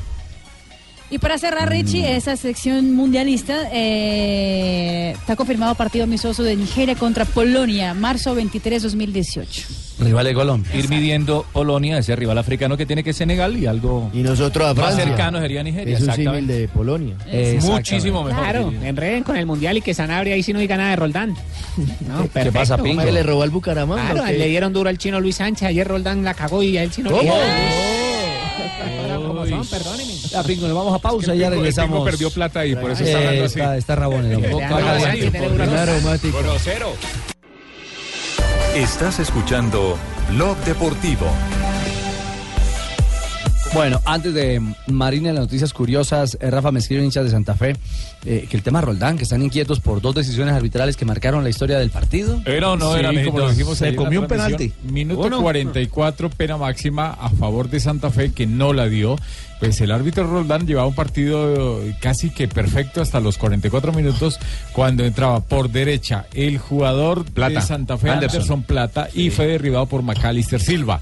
Speaker 12: Y para cerrar, Richie, esa sección mundialista eh, está confirmado partido amistoso de Nigeria contra Polonia, marzo 23, 2018.
Speaker 8: Rival de Colombia.
Speaker 17: Ir midiendo Polonia, ese rival africano que tiene que Senegal y algo
Speaker 9: Y nosotros a
Speaker 17: más
Speaker 9: Francia.
Speaker 17: cercano sería Nigeria.
Speaker 9: Es un símil de Polonia.
Speaker 17: Muchísimo mejor.
Speaker 24: Claro, enreden con el mundial y que Sanabria ahí sí no diga nada de Roldán. No, perfecto.
Speaker 8: pasa,
Speaker 9: ¿Cómo
Speaker 8: Pingo?
Speaker 9: le robó al Bucaramanga?
Speaker 24: Claro,
Speaker 9: qué?
Speaker 24: le dieron duro al chino Luis Sánchez. Ayer Roldán la cagó y a él sí no como son, perdónenme.
Speaker 8: Ya, Pingo, nos vamos a pausa y ya regresamos.
Speaker 18: Pingo perdió plata y por eso está
Speaker 8: Eh,
Speaker 18: hablando así.
Speaker 8: está, está rabón el hombre.
Speaker 24: Le dan a Sánchez, tiene duro.
Speaker 9: Una aromática.
Speaker 18: Grosero.
Speaker 20: Estás escuchando Blog Deportivo.
Speaker 8: Bueno, antes de Marina, las noticias curiosas, eh, Rafa me escribe hinchas de Santa Fe eh, que el tema Roldán, que están inquietos por dos decisiones arbitrales que marcaron la historia del partido.
Speaker 18: ¿Era o no
Speaker 23: Sí,
Speaker 18: era,
Speaker 23: como lo dijimos
Speaker 14: Se comió un
Speaker 23: transmisión, Minuto 44, pena máxima a favor de Santa Fe, que no la dio. Pues el árbitro Roldán llevaba un partido eh, casi que perfecto hasta los 44 minutos cuando entraba por derecha el jugador
Speaker 11: Plata.
Speaker 23: de Santa Fe, Anderson,
Speaker 11: Anderson.
Speaker 23: Plata, y fue derribado por Macalister Silva.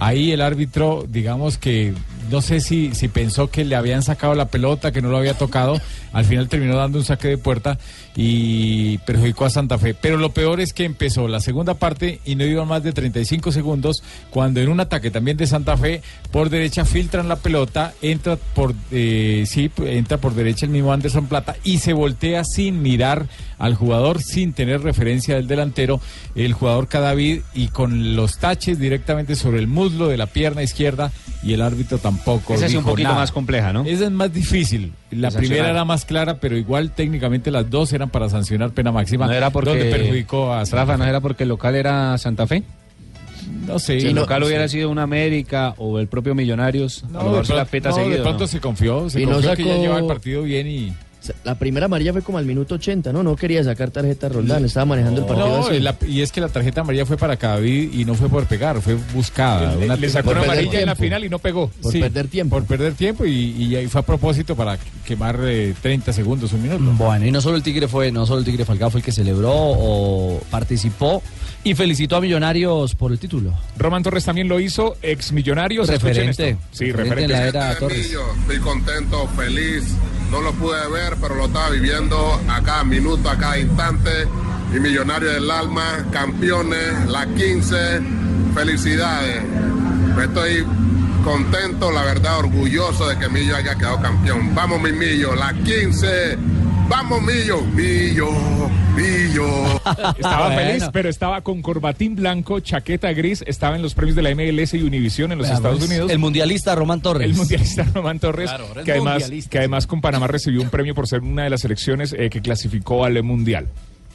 Speaker 23: Ahí el árbitro, digamos que no sé si, si pensó que le habían sacado la pelota, que no lo había tocado. Al final terminó dando un saque de puerta y perjudicó a Santa Fe. Pero lo peor es que empezó la segunda parte y no iba más de 35 segundos cuando en un ataque también de Santa Fe por derecha filtran la pelota, entra por eh, sí, entra por derecha el mismo Anderson Plata y se voltea sin mirar al jugador, sin tener referencia del delantero, el jugador Cadavid y con los taches directamente sobre el muslo de la pierna izquierda y el árbitro tampoco.
Speaker 11: Esa es un poquito
Speaker 23: nada.
Speaker 11: más compleja, ¿no?
Speaker 23: Esa es más difícil. La primera era más clara, pero igual técnicamente las dos eran para sancionar pena máxima.
Speaker 11: No era porque
Speaker 23: donde perjudicó a Santa
Speaker 11: Rafa, no era porque el local era Santa Fe.
Speaker 23: No sé.
Speaker 11: Si el
Speaker 23: no-
Speaker 11: local
Speaker 23: no
Speaker 11: hubiera sido una América o el propio Millonarios, a lo
Speaker 23: No,
Speaker 11: mejor
Speaker 23: de
Speaker 11: se la
Speaker 23: pronto,
Speaker 11: peta
Speaker 23: no, de
Speaker 11: seguido.
Speaker 23: pronto
Speaker 11: ¿no?
Speaker 23: se confió, se
Speaker 9: Y no
Speaker 23: confió que ya
Speaker 9: sacó-
Speaker 23: llevaba el partido bien y...
Speaker 9: La primera amarilla fue como al minuto 80, ¿no? No quería sacar tarjeta a Roldán, estaba manejando el partido
Speaker 23: No,
Speaker 9: así.
Speaker 23: la- y es que la tarjeta amarilla fue para Cadavid y no fue por pegar, fue buscada.
Speaker 18: Le,
Speaker 23: Una-
Speaker 18: le sacó una amarilla en la final y no pegó.
Speaker 9: Por perder tiempo.
Speaker 23: Por perder tiempo y, y ahí fue a propósito para quemar eh, 30 segundos, un minuto.
Speaker 8: Bueno, y no solo el Tigre fue, no solo el Tigre Falcao fue el que celebró o participó y felicitó a Millonarios por el título.
Speaker 18: Román Torres también lo hizo, ex millonarios.
Speaker 8: Referente,
Speaker 18: Sí,
Speaker 8: referente en la era Torres.
Speaker 29: Estoy contento, feliz. No lo pude ver, pero lo estaba viviendo a cada minuto, a cada instante. Y Millonario del Alma, campeones, la 15. Felicidades. Estoy contento, la verdad, orgulloso de que Millo haya quedado campeón. Vamos, mi Millo, la 15. Vamos, Millo. Millo, <laughs>
Speaker 18: Estaba
Speaker 8: Bueno.
Speaker 18: feliz, pero estaba con corbatín blanco, chaqueta gris, estaba en los premios de la MLS y Univision en los
Speaker 8: Veamos.
Speaker 18: Estados Unidos.
Speaker 8: El mundialista Román Torres.
Speaker 18: El mundialista <laughs> Román Torres,
Speaker 8: Claro,
Speaker 18: que, además, que además con Panamá recibió un premio por ser una de las selecciones eh, que clasificó al Mundial.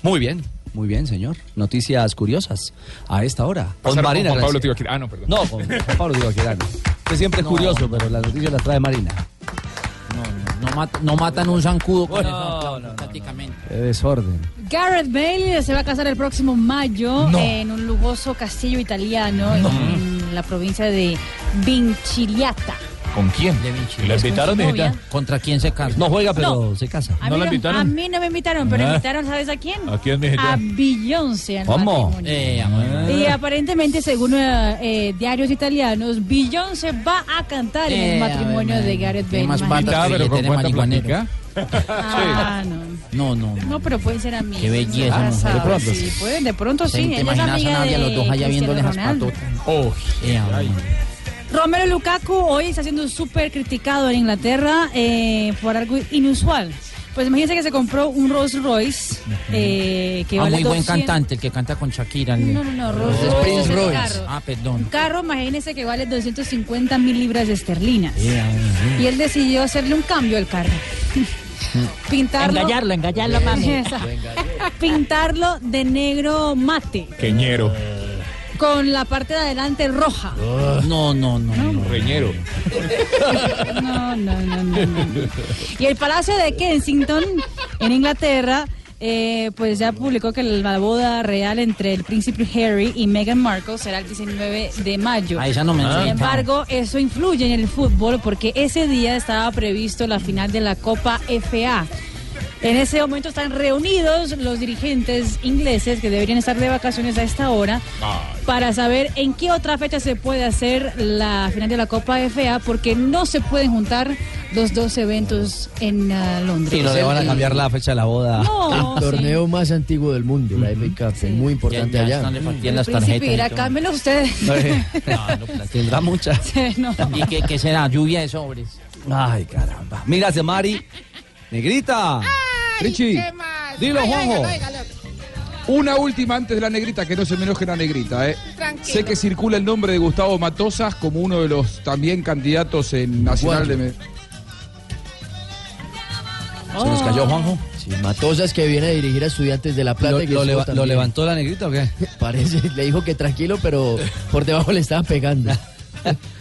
Speaker 8: Muy bien, muy bien, señor. Noticias curiosas a esta hora. Con Marina.
Speaker 18: con Pablo. Ah, no, perdón.
Speaker 8: No, con Pablo Tibaquirano. Usted siempre es
Speaker 19: No.
Speaker 8: curioso, pero las noticias las trae Marina.
Speaker 19: No, mat- no matan un zancudo con
Speaker 12: No,
Speaker 19: eso, prácticamente.
Speaker 8: Qué desorden.
Speaker 12: Gareth Bale se va a casar el próximo mayo
Speaker 19: No.
Speaker 12: en un lujoso castillo italiano en la provincia de Vinciliata.
Speaker 17: ¿Con quién? ¿La invitaron, mijita?
Speaker 19: ¿Contra quién se casa?
Speaker 8: No juega, pero
Speaker 12: No.
Speaker 8: se casa.
Speaker 12: A
Speaker 17: ¿No
Speaker 12: mí
Speaker 17: la invitaron?
Speaker 12: A mí no me invitaron, pero
Speaker 17: Ah.
Speaker 12: invitaron, ¿sabes a quién?
Speaker 17: ¿A quién, mijita?
Speaker 12: A Beyoncé.
Speaker 8: ¿Cómo?
Speaker 12: matrimonio.
Speaker 19: Eh, amor.
Speaker 12: Y aparentemente, según eh, eh, diarios italianos, Beyoncé va a cantar en
Speaker 19: Eh,
Speaker 12: el matrimonio
Speaker 19: a ver,
Speaker 12: de Gareth Bale.
Speaker 19: más que
Speaker 17: pero ¿con
Speaker 19: de
Speaker 17: cuánta?
Speaker 12: Ah, no.
Speaker 19: No, no.
Speaker 12: No, pero pueden ser amigos.
Speaker 19: Qué belleza, mujer.
Speaker 12: sabes,
Speaker 19: De pronto,
Speaker 12: sí,
Speaker 19: sí.
Speaker 12: pueden, de pronto
Speaker 19: ¿Se
Speaker 12: sí.
Speaker 19: te imaginas a Nadia, los dos allá
Speaker 12: Cristiano
Speaker 19: viéndole las patotas?
Speaker 17: Oh.
Speaker 12: Romero Lukaku hoy está siendo súper criticado en Inglaterra eh, por algo inusual. Pues imagínense que se compró un Rolls Royce eh, que
Speaker 19: Ah,
Speaker 12: vale
Speaker 19: muy buen
Speaker 12: 200
Speaker 19: cantante, el que canta con Shakira.
Speaker 12: No, no, no, Rolls Royce
Speaker 19: Prince
Speaker 12: es el
Speaker 19: Royce.
Speaker 12: carro.
Speaker 19: Ah,
Speaker 12: Un
Speaker 19: perdón.
Speaker 12: carro, imagínense que vale 250 mil libras esterlinas.
Speaker 19: Amor.
Speaker 12: Y él decidió hacerle un cambio al carro. <laughs> Pintarlo.
Speaker 25: Engallarlo, engallarlo, mami.
Speaker 12: Pintarlo de negro mate,
Speaker 18: Queñero.
Speaker 12: con la parte de adelante roja.
Speaker 19: No, no, no. no.
Speaker 18: Reñero.
Speaker 12: No, no, no, no, no. Y el Palacio de Kensington, en Inglaterra, eh, pues ya publicó que la boda real entre el príncipe Harry y Meghan Markle será el 19 de mayo.
Speaker 19: Ah, esa no me
Speaker 12: Sin embargo, eso influye en el fútbol porque ese día estaba previsto la final de la Copa FA. En ese momento están reunidos los dirigentes ingleses que deberían estar de vacaciones a esta hora para saber en qué otra fecha se puede hacer la final de la Copa FA porque no se pueden juntar los dos eventos en ah, Londres.
Speaker 8: Y no le van a cambiar la fecha de la boda.
Speaker 12: No,
Speaker 9: el torneo más antiguo del mundo, la FA Cup, es muy importante
Speaker 19: Ya- ya
Speaker 9: allá.
Speaker 12: El
Speaker 19: las tarjetas. todo.
Speaker 12: cámbienlo ustedes. <laughs>
Speaker 8: No, no, <laughs> tendrá muchas.
Speaker 12: Sí, no.
Speaker 19: ¿Y qué, qué será? Lluvia de sobres.
Speaker 8: Ay, caramba. Mira, Mari. Negrita.
Speaker 15: Richie,
Speaker 8: Dilo, Juanjo.
Speaker 15: una última antes de la negrita, que no se me enoje la negrita. ¿eh?
Speaker 30: Tranquilo.
Speaker 15: Sé que circula el nombre de Gustavo Matosas como uno de los también candidatos en Nacional de... Me-
Speaker 8: ¿Se nos cayó Juanjo?
Speaker 9: Sí, Matosas que viene a dirigir a Estudiantes de La Plata.
Speaker 8: ¿Lo,
Speaker 9: que
Speaker 8: lo leva- levantó la negrita o qué?
Speaker 9: Parece, le dijo que tranquilo, pero por debajo le estaba pegando. <laughs>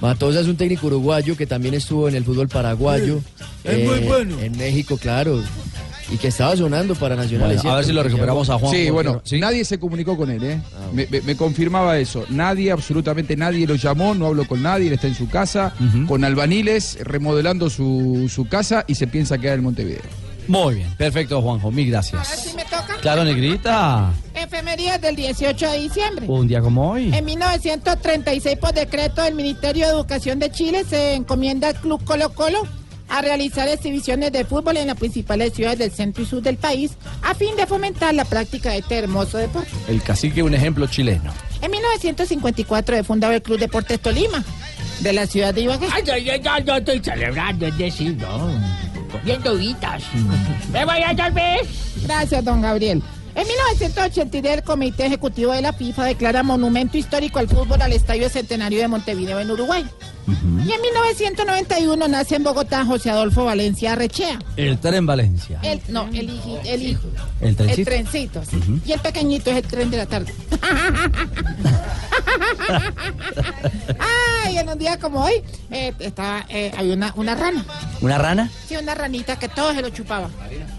Speaker 9: Matosas es un técnico uruguayo que también estuvo en el fútbol paraguayo.
Speaker 8: Es muy bueno.
Speaker 9: En México, claro. Y que estaba sonando para Nacional.
Speaker 8: Bueno, a ver si lo recuperamos a. Juan.
Speaker 15: Sí, bueno,
Speaker 8: no- ¿sí?
Speaker 15: nadie se comunicó con él, ¿eh?
Speaker 9: Ah,
Speaker 15: me, me- me confirmaba eso. Nadie, absolutamente nadie lo llamó, no habló con nadie, él está en su casa, con albaniles, remodelando su, su casa y se piensa quedar en Montevideo.
Speaker 8: Muy bien, perfecto, Juanjo. Mil
Speaker 30: Ahora
Speaker 8: gracias.
Speaker 30: sí me toca.
Speaker 8: Claro, negrita.
Speaker 30: Efemerías del 18 de diciembre.
Speaker 8: Un día como hoy.
Speaker 30: En 1936, por decreto del Ministerio de Educación de Chile, se encomienda al Club Colo Colo a realizar exhibiciones de fútbol en las principales ciudades del centro y sur del país a fin de fomentar la práctica de este hermoso deporte.
Speaker 8: El cacique, un ejemplo chileno.
Speaker 30: En 1954 fue fundado el Club Deportes Tolima de la ciudad de Ibagué.
Speaker 25: Ay, ay, ay, yo estoy celebrando, es decir, no. Comiendo guitas. Me voy a tal vez.
Speaker 30: Gracias, don Gabriel. En 1983, el Comité Ejecutivo de la FIFA declara monumento histórico al fútbol al Estadio Centenario de Montevideo en Uruguay. Y en 1991 nace en Bogotá José Adolfo Valencia Arrechea.
Speaker 8: El tren Valencia.
Speaker 30: El, no, el, hijo- el hijo.
Speaker 8: El trencito.
Speaker 30: El trencito, sí. Y el pequeñito es el tren de la tarde. <laughs> Ay, en un día como hoy, eh, estaba, eh, había una, una rana.
Speaker 8: ¿Una rana?
Speaker 30: Sí, una ranita que todo se lo chupaba.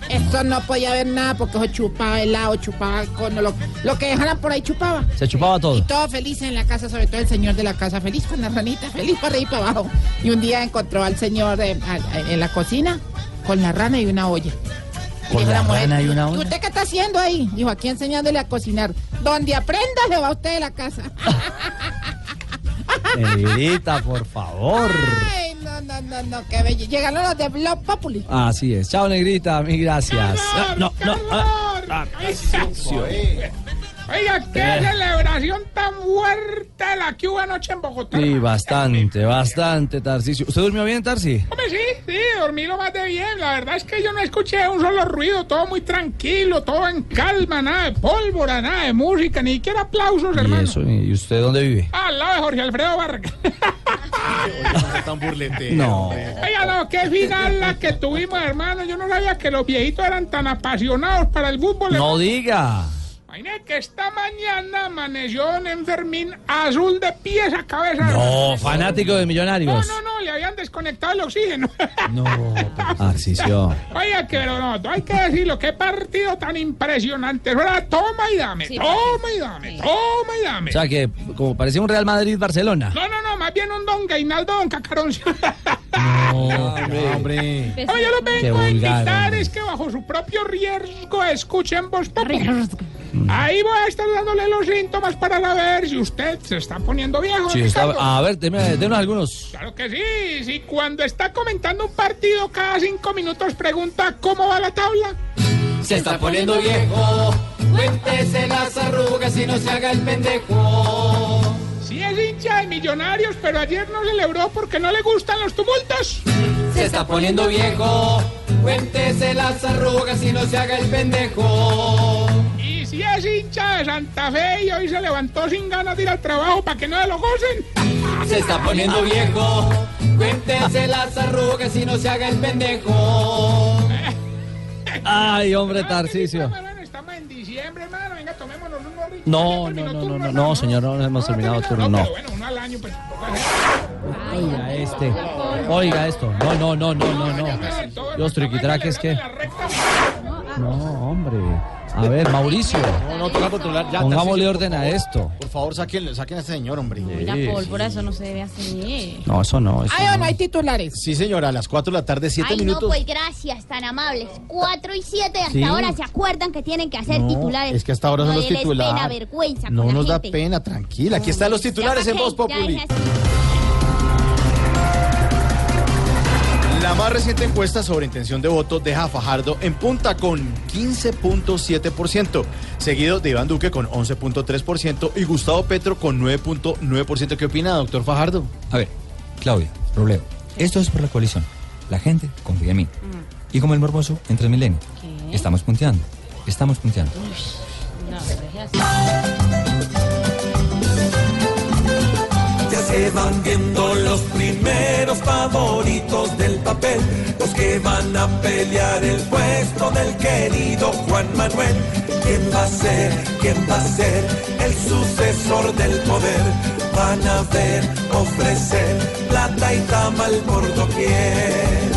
Speaker 30: Esto no podía ver nada porque se chupaba helado, chupaba con lo, lo que dejaran por ahí chupaba.
Speaker 8: Se chupaba todo.
Speaker 30: Y todos felices en la casa, sobre todo el señor de la casa, feliz con la ranita, feliz para arriba y para abajo. Y un día encontró al señor eh, en la cocina con la rana y una olla. Y
Speaker 8: ¿Con la
Speaker 30: mujer,
Speaker 8: y una
Speaker 30: "¿Y usted qué está haciendo ahí? Dijo, aquí enseñándole a cocinar. Donde aprenda le va usted de la casa.
Speaker 8: Negrita, por favor.
Speaker 30: Ay, no, no, no, no, qué bello. Llegaron los de Blog Populi.
Speaker 8: Así es. Chao, negrita. Mil gracias. Ah, No, no. ah, ah,
Speaker 1: Oiga, qué
Speaker 8: Eh.
Speaker 1: celebración tan fuerte la que hubo anoche en Bogotá.
Speaker 8: Sí, bastante, bastante, Tarcisio. ¿Usted durmió bien, Tarsi?
Speaker 1: Hombre, sí, sí, dormí lo más de bien. La verdad es que yo no escuché un solo ruido, todo muy tranquilo, todo en calma, nada de pólvora, nada de música, ni siquiera aplausos,
Speaker 8: ¿Y
Speaker 1: hermano.
Speaker 8: eso? ¿Y usted dónde vive?
Speaker 1: Al lado de Jorge Alfredo Vargas.
Speaker 8: Tan burlete. No.
Speaker 1: Oiga, no, qué final la que tuvimos, hermano. Yo no sabía que los viejitos eran tan apasionados para el fútbol.
Speaker 8: No diga.
Speaker 1: Imagínate que esta mañana amaneció en Fermín azul de pies a cabeza.
Speaker 8: No, fanático de
Speaker 1: No,
Speaker 8: millonarios.
Speaker 1: no, no, le había habían desconectado el oxígeno. <laughs>
Speaker 8: No, <laughs> Arcicio.
Speaker 1: Oiga, que pero no, hay que decirlo, qué partido tan impresionante. Era toma y dame,
Speaker 12: Sí,
Speaker 1: toma y dame, toma y dame.
Speaker 8: O sea que como parecía un Real Madrid-Barcelona.
Speaker 1: No, no, no, más bien un don Gainaldo, don Cacarón. <laughs>
Speaker 8: No, hombre.
Speaker 1: Oye, yo lo
Speaker 8: Qué
Speaker 1: vengo a invitar es que bajo su propio riesgo escuchen vos Ahí voy a estar dándole los síntomas para saber si usted se está poniendo viejo.
Speaker 8: Sí, está- a ver, deme, denos algunos.
Speaker 1: Claro que sí, si cuando está comentando un partido cada cinco minutos pregunta cómo va la tabla.
Speaker 9: Se está poniendo viejo. Cuéntese las arrugas y no se haga el pendejo.
Speaker 1: Sí es hincha de millonarios, pero ayer no celebró porque no le gustan los tumultos.
Speaker 9: Se está poniendo viejo. Cuéntese las arrugas y no se haga el pendejo.
Speaker 1: Y es hincha de Santa Fe y hoy se levantó sin ganas de ir al trabajo para que no se lo gocen.
Speaker 9: Se está poniendo viejo. Cuéntese las arrugas y no se haga el pendejo.
Speaker 8: Ay, hombre, Tarcicio.
Speaker 1: Estamos en diciembre, hermano. Venga, tomémonos.
Speaker 8: No, no, no, no, no, no, señor, no hemos terminado turno, no.
Speaker 1: Bueno, uno al año, pues.
Speaker 8: Oiga este. Oiga esto. No, no, no, no, no, no. Los triquitraques que. No, hombre. A ver, Mauricio.
Speaker 31: No, no, toca controlar. Ya,
Speaker 8: Pongámosle orden a esto.
Speaker 31: Por favor, saquen, saquen a este señor, hombre.
Speaker 12: La pólvora, eso no se debe hacer.
Speaker 8: No, eso no. Eso
Speaker 30: Ay, bueno, hay titulares.
Speaker 31: Sí, señora, a las 4 de la tarde, 7
Speaker 32: Ay, no,
Speaker 31: minutos.
Speaker 32: pues gracias, tan amables. 4 y 7, hasta
Speaker 31: Sí.
Speaker 32: ahora se acuerdan que tienen que hacer
Speaker 31: No,
Speaker 32: titulares.
Speaker 31: es que hasta ahora son
Speaker 32: No
Speaker 31: los titulares.
Speaker 32: pena, vergüenza
Speaker 31: No
Speaker 32: con la
Speaker 31: nos da pena, tranquila. Aquí están los titulares
Speaker 32: Ya,
Speaker 31: en Voz Populi. La más reciente encuesta sobre intención de voto deja a Fajardo en punta con 15.7%, seguido de Iván Duque con 11.3% y Gustavo Petro con 9.9%. ¿Qué opina, doctor Fajardo?
Speaker 33: A ver, Claudia, Robledo, esto es por la coalición. La gente confía en mí. Y como el morboso en Transmilenio. Estamos punteando. Estamos punteando.
Speaker 34: Se van viendo los primeros favoritos del papel, los que van a pelear el puesto del querido Juan Manuel. ¿Quién va a ser, quién va a ser el sucesor del poder? Van a ver ofrecer plata y tamal por doquier.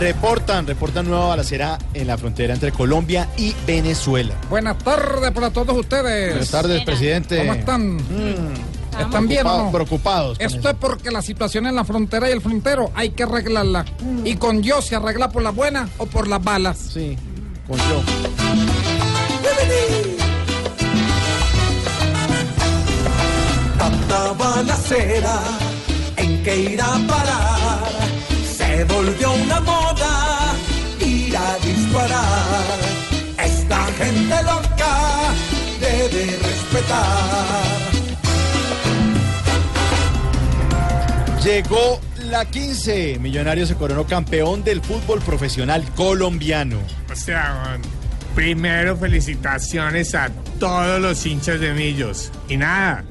Speaker 31: Reportan, reportan nueva balacera en la frontera entre Colombia y Venezuela.
Speaker 19: Buenas tardes para todos ustedes.
Speaker 31: Buenas tardes, presidente.
Speaker 19: ¿Cómo están? ¿Están bien o no?
Speaker 31: Preocupados.
Speaker 19: Esto es porque la situación en la frontera y el frontero hay que arreglarla. Y con yo se arregla por la buena o por las balas.
Speaker 31: Sí, con yo.
Speaker 34: Tanta balacera, ¿en qué irá a parar? Se volvió
Speaker 31: Llegó la 15. Millonario se coronó campeón del fútbol profesional colombiano.
Speaker 35: O sea, primero felicitaciones a todos los hinchas de Millos. Y nada,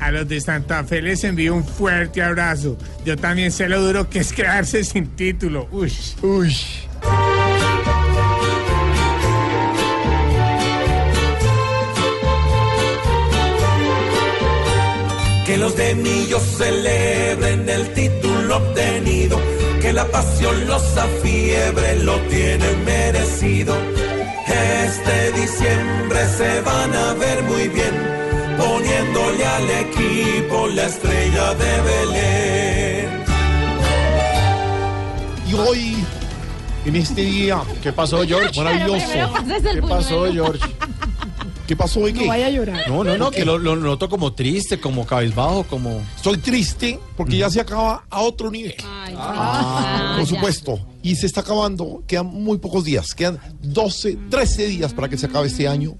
Speaker 35: a los de Santa Fe les envío un fuerte abrazo. Yo también sé lo duro que es quedarse sin título. Uy.
Speaker 31: Uy.
Speaker 34: Que los de Millos celebren el título obtenido. Que la pasión los afiebre, lo tienen merecido. Este diciembre se van a ver muy bien, poniéndole al equipo la estrella de Belén.
Speaker 31: Y hoy, en este día, ¿qué pasó, George?
Speaker 34: Maravilloso.
Speaker 31: ¿Qué pasó. George? <laughs> ¿Qué pasó hoy?
Speaker 12: No vaya a llorar.
Speaker 31: No, no, no, que lo, lo noto como triste, como cabizbajo, como...
Speaker 36: Estoy triste porque ya se acaba a otro nivel.
Speaker 31: Ah,
Speaker 36: por
Speaker 31: ya.
Speaker 36: supuesto. Y se está acabando, quedan muy pocos días, quedan 12, 13 días para que se acabe este año.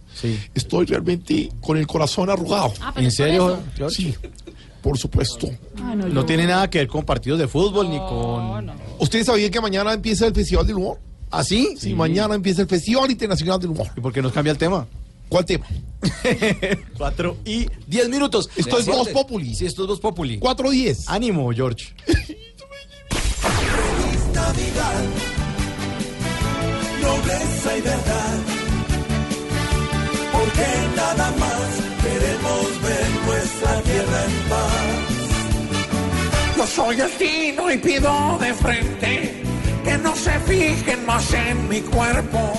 Speaker 36: Estoy realmente con el corazón arrugado.
Speaker 31: Ah, ¿En serio, por.
Speaker 36: Sí, por supuesto.
Speaker 31: No tiene nada que ver con partidos de fútbol ni con...
Speaker 36: ¿Ustedes sabían que mañana empieza el Festival del Humor?
Speaker 31: ¿Ah, sí?
Speaker 36: Sí, mañana empieza el Festival Internacional del Humor.
Speaker 31: ¿Y por qué nos cambia el tema?
Speaker 36: ¿Cuál tema? <laughs>
Speaker 31: 4 y 10 minutos.
Speaker 36: Esto es Voz Populi.
Speaker 31: Sí, esto es Voz Populi.
Speaker 36: 4 y 10.
Speaker 31: Ánimo, George. <laughs>
Speaker 34: Navidad, nobleza y verdad. Porque nada más queremos ver nuestra tierra en paz.
Speaker 30: Yo soy el Tino y pido de frente que no se fijen más en mi cuerpo.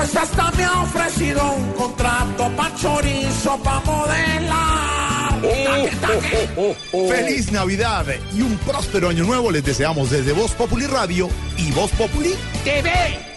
Speaker 30: Pues hasta me ha ofrecido un contrato pa' chorizo, pa' modelar. Taque, taque.
Speaker 36: Feliz Navidad y un próspero año nuevo les deseamos desde Voz Populi Radio y Voz Populi
Speaker 30: TV.